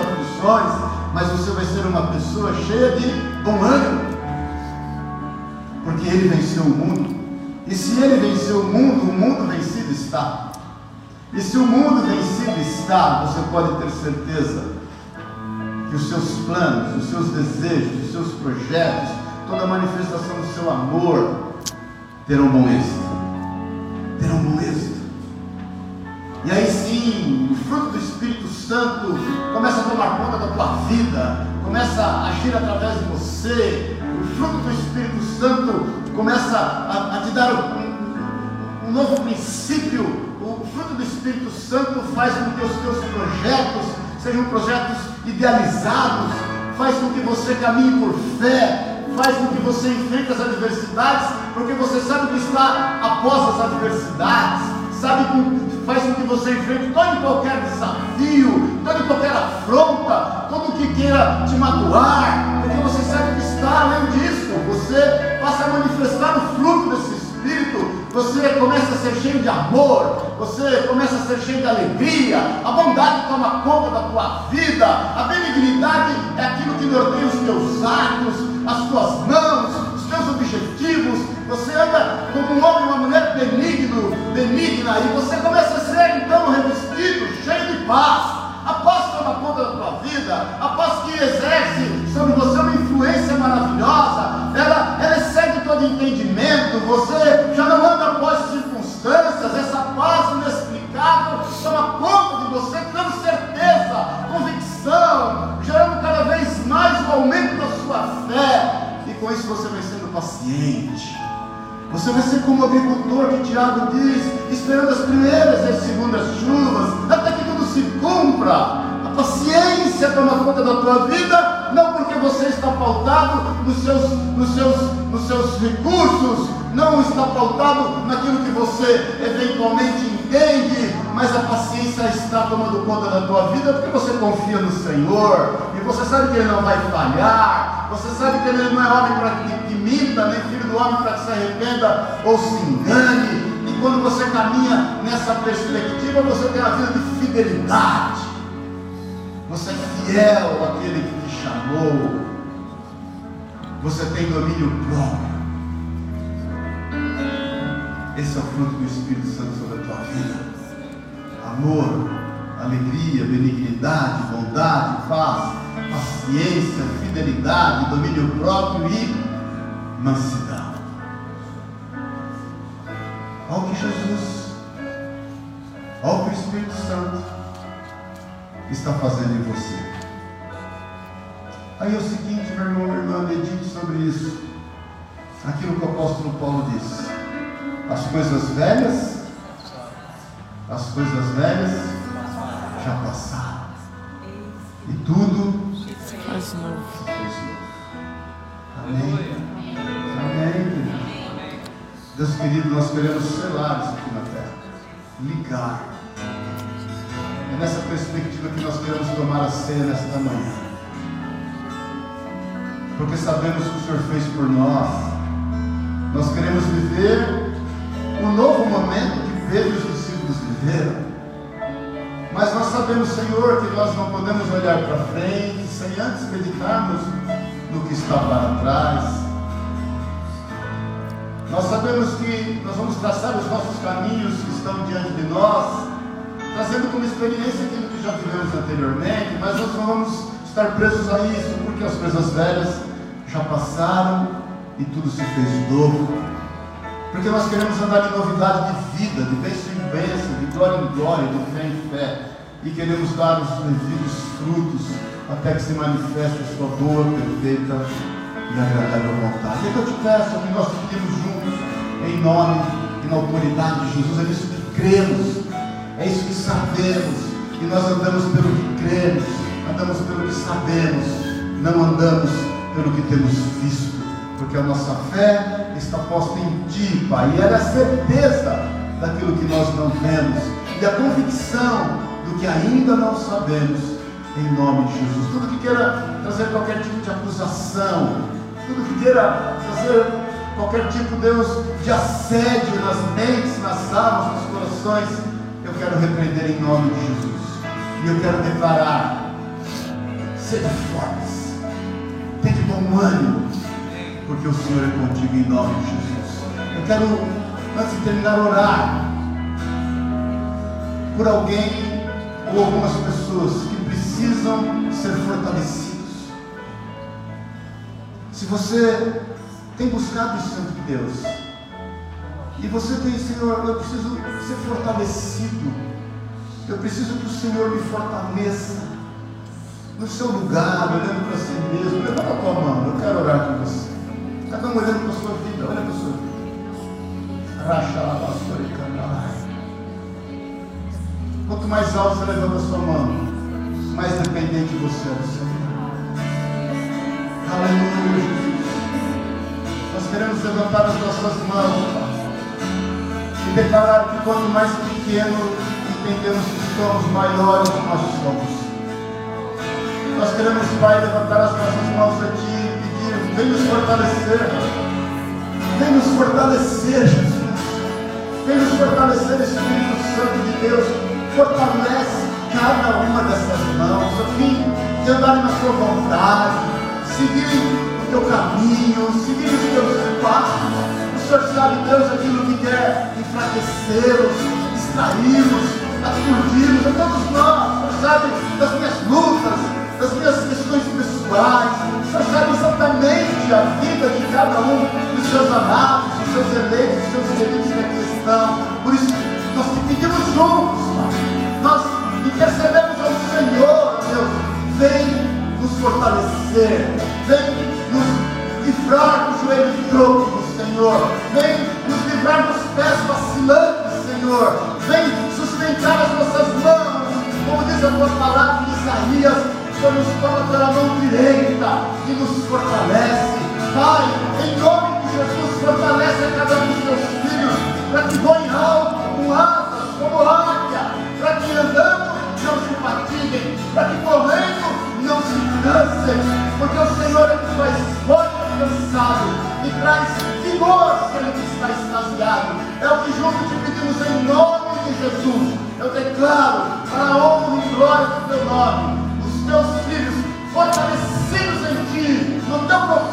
mas você vai ser uma pessoa cheia de bom ânimo, porque ele venceu o mundo. E se ele venceu o mundo, o mundo vencido está. E se o mundo vencido está, você pode ter certeza que os seus planos, os seus desejos, os seus projetos, toda a manifestação do seu amor terão bom êxito. Terão bom êxito. E aí sim, o fruto do Espírito Santo começa a tomar conta da tua vida, começa a agir através de você. O fruto do Espírito Santo começa a, a te dar um, um novo princípio. O fruto do Espírito Santo faz com que os teus projetos sejam projetos idealizados, faz com que você caminhe por fé, faz com que você enfrente as adversidades, porque você sabe que está após as adversidades, sabe que faz com que você enfrente todo e qualquer desafio, todo e qualquer afronta, tudo que queira te magoar, porque você sabe que está além disso, você passa a manifestar o fruto desse Espírito, você começa a ser cheio de amor, você começa a ser cheio de alegria, a bondade toma conta da tua vida, a benignidade é aquilo que norteia os teus atos, as tuas mãos, os teus objetivos, você anda como um homem e uma mulher benigno, benigna, e você começa a ser então revestido, cheio de paz. A paz toma conta da tua vida, a paz que exerce sobre você uma influência maravilhosa, ela, ela excede todo entendimento, você já não anda após circunstâncias, essa paz inexplicável toma conta de você, dando certeza, convicção, gerando cada vez mais o aumento da sua fé, e com isso você vai sendo paciente. Você vai ser como o agricultor que Tiago diz, esperando as primeiras e as segundas chuvas, até que tudo se cumpra. A paciência toma conta da tua vida, não você está pautado nos seus, nos seus, nos seus recursos, não está pautado naquilo que você eventualmente entende, mas a paciência está tomando conta da tua vida porque você confia no Senhor, e você sabe que Ele não vai falhar, você sabe que Ele não é homem para que, que minta, nem filho do homem para que se arrependa ou se engane. E quando você caminha nessa perspectiva, você tem uma vida de fidelidade. Você é fiel àquele que te chamou. Você tem domínio próprio. Esse é o fruto do Espírito Santo sobre a tua vida. Amor, alegria, benignidade, bondade, paz, paciência, fidelidade, domínio próprio e mansidão. Olha o que Jesus, olha o que o Espírito Santo está fazendo em você. Aí é o seguinte, meu irmão, minha irmã, medite sobre isso. Aquilo que o apóstolo Paulo disse. As coisas velhas, as coisas velhas já passaram. E tudo
faz novo.
Amém. Amém. Deus querido, nós queremos selar isso aqui na terra. Ligar. É nessa perspectiva que nós queremos tomar a ceia nesta manhã. Porque sabemos o que o Senhor fez por nós. Nós queremos viver o novo momento que e os discípulos viveram. Mas nós sabemos, Senhor, que nós não podemos olhar para frente sem antes meditarmos no que está para trás. Nós sabemos que nós vamos traçar os nossos caminhos que estão diante de nós, trazendo como experiência aquilo que já vivemos anteriormente, mas nós vamos estar presos a isso, porque as coisas velhas já passaram e tudo se fez novo. Porque nós queremos andar em novidade de vida, de bênção em bênção, de glória em glória, de fé em fé. E queremos dar os devidos frutos até que se manifeste a sua boa, perfeita e agradável vontade. É que eu te peço, que nós pedimos juntos, em nome e na autoridade de Jesus, é isso que cremos, é isso que sabemos, e nós andamos pelo que cremos, andamos pelo que sabemos, não andamos pelo que temos visto, porque a nossa fé está posta em Ti, Pai, e ela é a certeza daquilo que nós não vemos, e a convicção do que ainda não sabemos, em nome de Jesus. Tudo que queira trazer qualquer tipo de acusação, tudo que queira trazer qualquer tipo, Deus, de assédio nas mentes, nas almas, nos corações, eu quero repreender em nome de Jesus. E eu quero declarar: seja fortes, tenha bom ânimo, porque o Senhor é contigo em nome de Jesus. Eu quero, antes de terminar, orar por alguém ou algumas pessoas que precisam ser fortalecidos. Se você tem buscado o Santo de Deus, e você tem, Senhor, eu preciso ser fortalecido, eu preciso que o Senhor me fortaleça no seu lugar, olhando para si mesmo. Levanta a tua mão, eu quero orar com você. Cada um olhando para a sua vida, olha para a sua vida. Racha lá, pastor e Quanto mais alto você levanta a sua mão, mais dependente você é do Senhor. Aleluia, Jesus. Nós queremos levantar as nossas mãos, Pai, e declarar que quanto mais pequeno entendemos que somos, maiores nós somos. Nós queremos, Pai, levantar as nossas mãos aqui e pedir, vem nos fortalecer, vem nos fortalecer, Jesus. Vem nos fortalecer, Espírito Santo de Deus fortalece cada uma dessas mãos, a fim de andar na sua vontade, seguir o teu caminho, seguir os teus passos. O Senhor sabe, Deus, aquilo que quer enfraquecê-los, distraí-los, aturdi-los, a todos nós. O Senhor sabe das minhas lutas, das minhas questões pessoais. Senhor sabe exatamente a vida de cada um dos seus amados, dos seus eleitos, dos seus queridos que aqui estão. Por isso, nós te pedimos juntos, Pai nós intercedemos ao Senhor, Deus, vem nos fortalecer, vem nos livrar do joelho trôpego, Senhor, vem nos livrar dos pés vacilantes, Senhor, vem sustentar as nossas mãos, como diz a tua palavra em Isaías, o nos toma pela mão direita e nos fortalece. Pai, em nome de Jesus, fortalece a cada um dos teus filhos, para que voem alto com asas, como águia, para que andando não se fatiguem, para que correndo não se cansem, porque o Senhor é que faz forte cansado e traz vigor àquele que está extasiado. É o que juntos te pedimos em nome de Jesus. Eu declaro para a honra e glória do teu nome,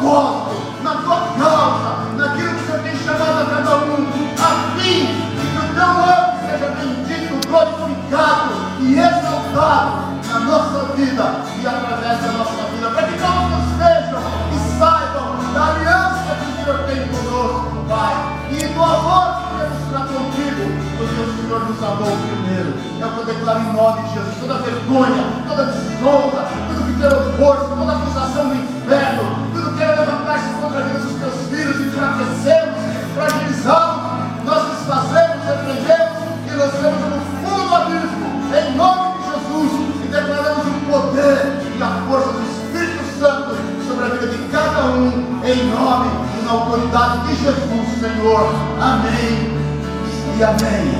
propósito, na tua causa, naquilo que o Senhor tem chamado a cada um, a fim de que o teu nome seja bendito, glorificado e exaltado na nossa vida e através da nossa vida, para que todos vejam e saibam da aliança que o Senhor tem conosco, Pai, e do amor que temos para contigo, porque o Senhor nos amou primeiro. Eu declaro em nome de Jesus, toda vergonha, toda desonra, amém.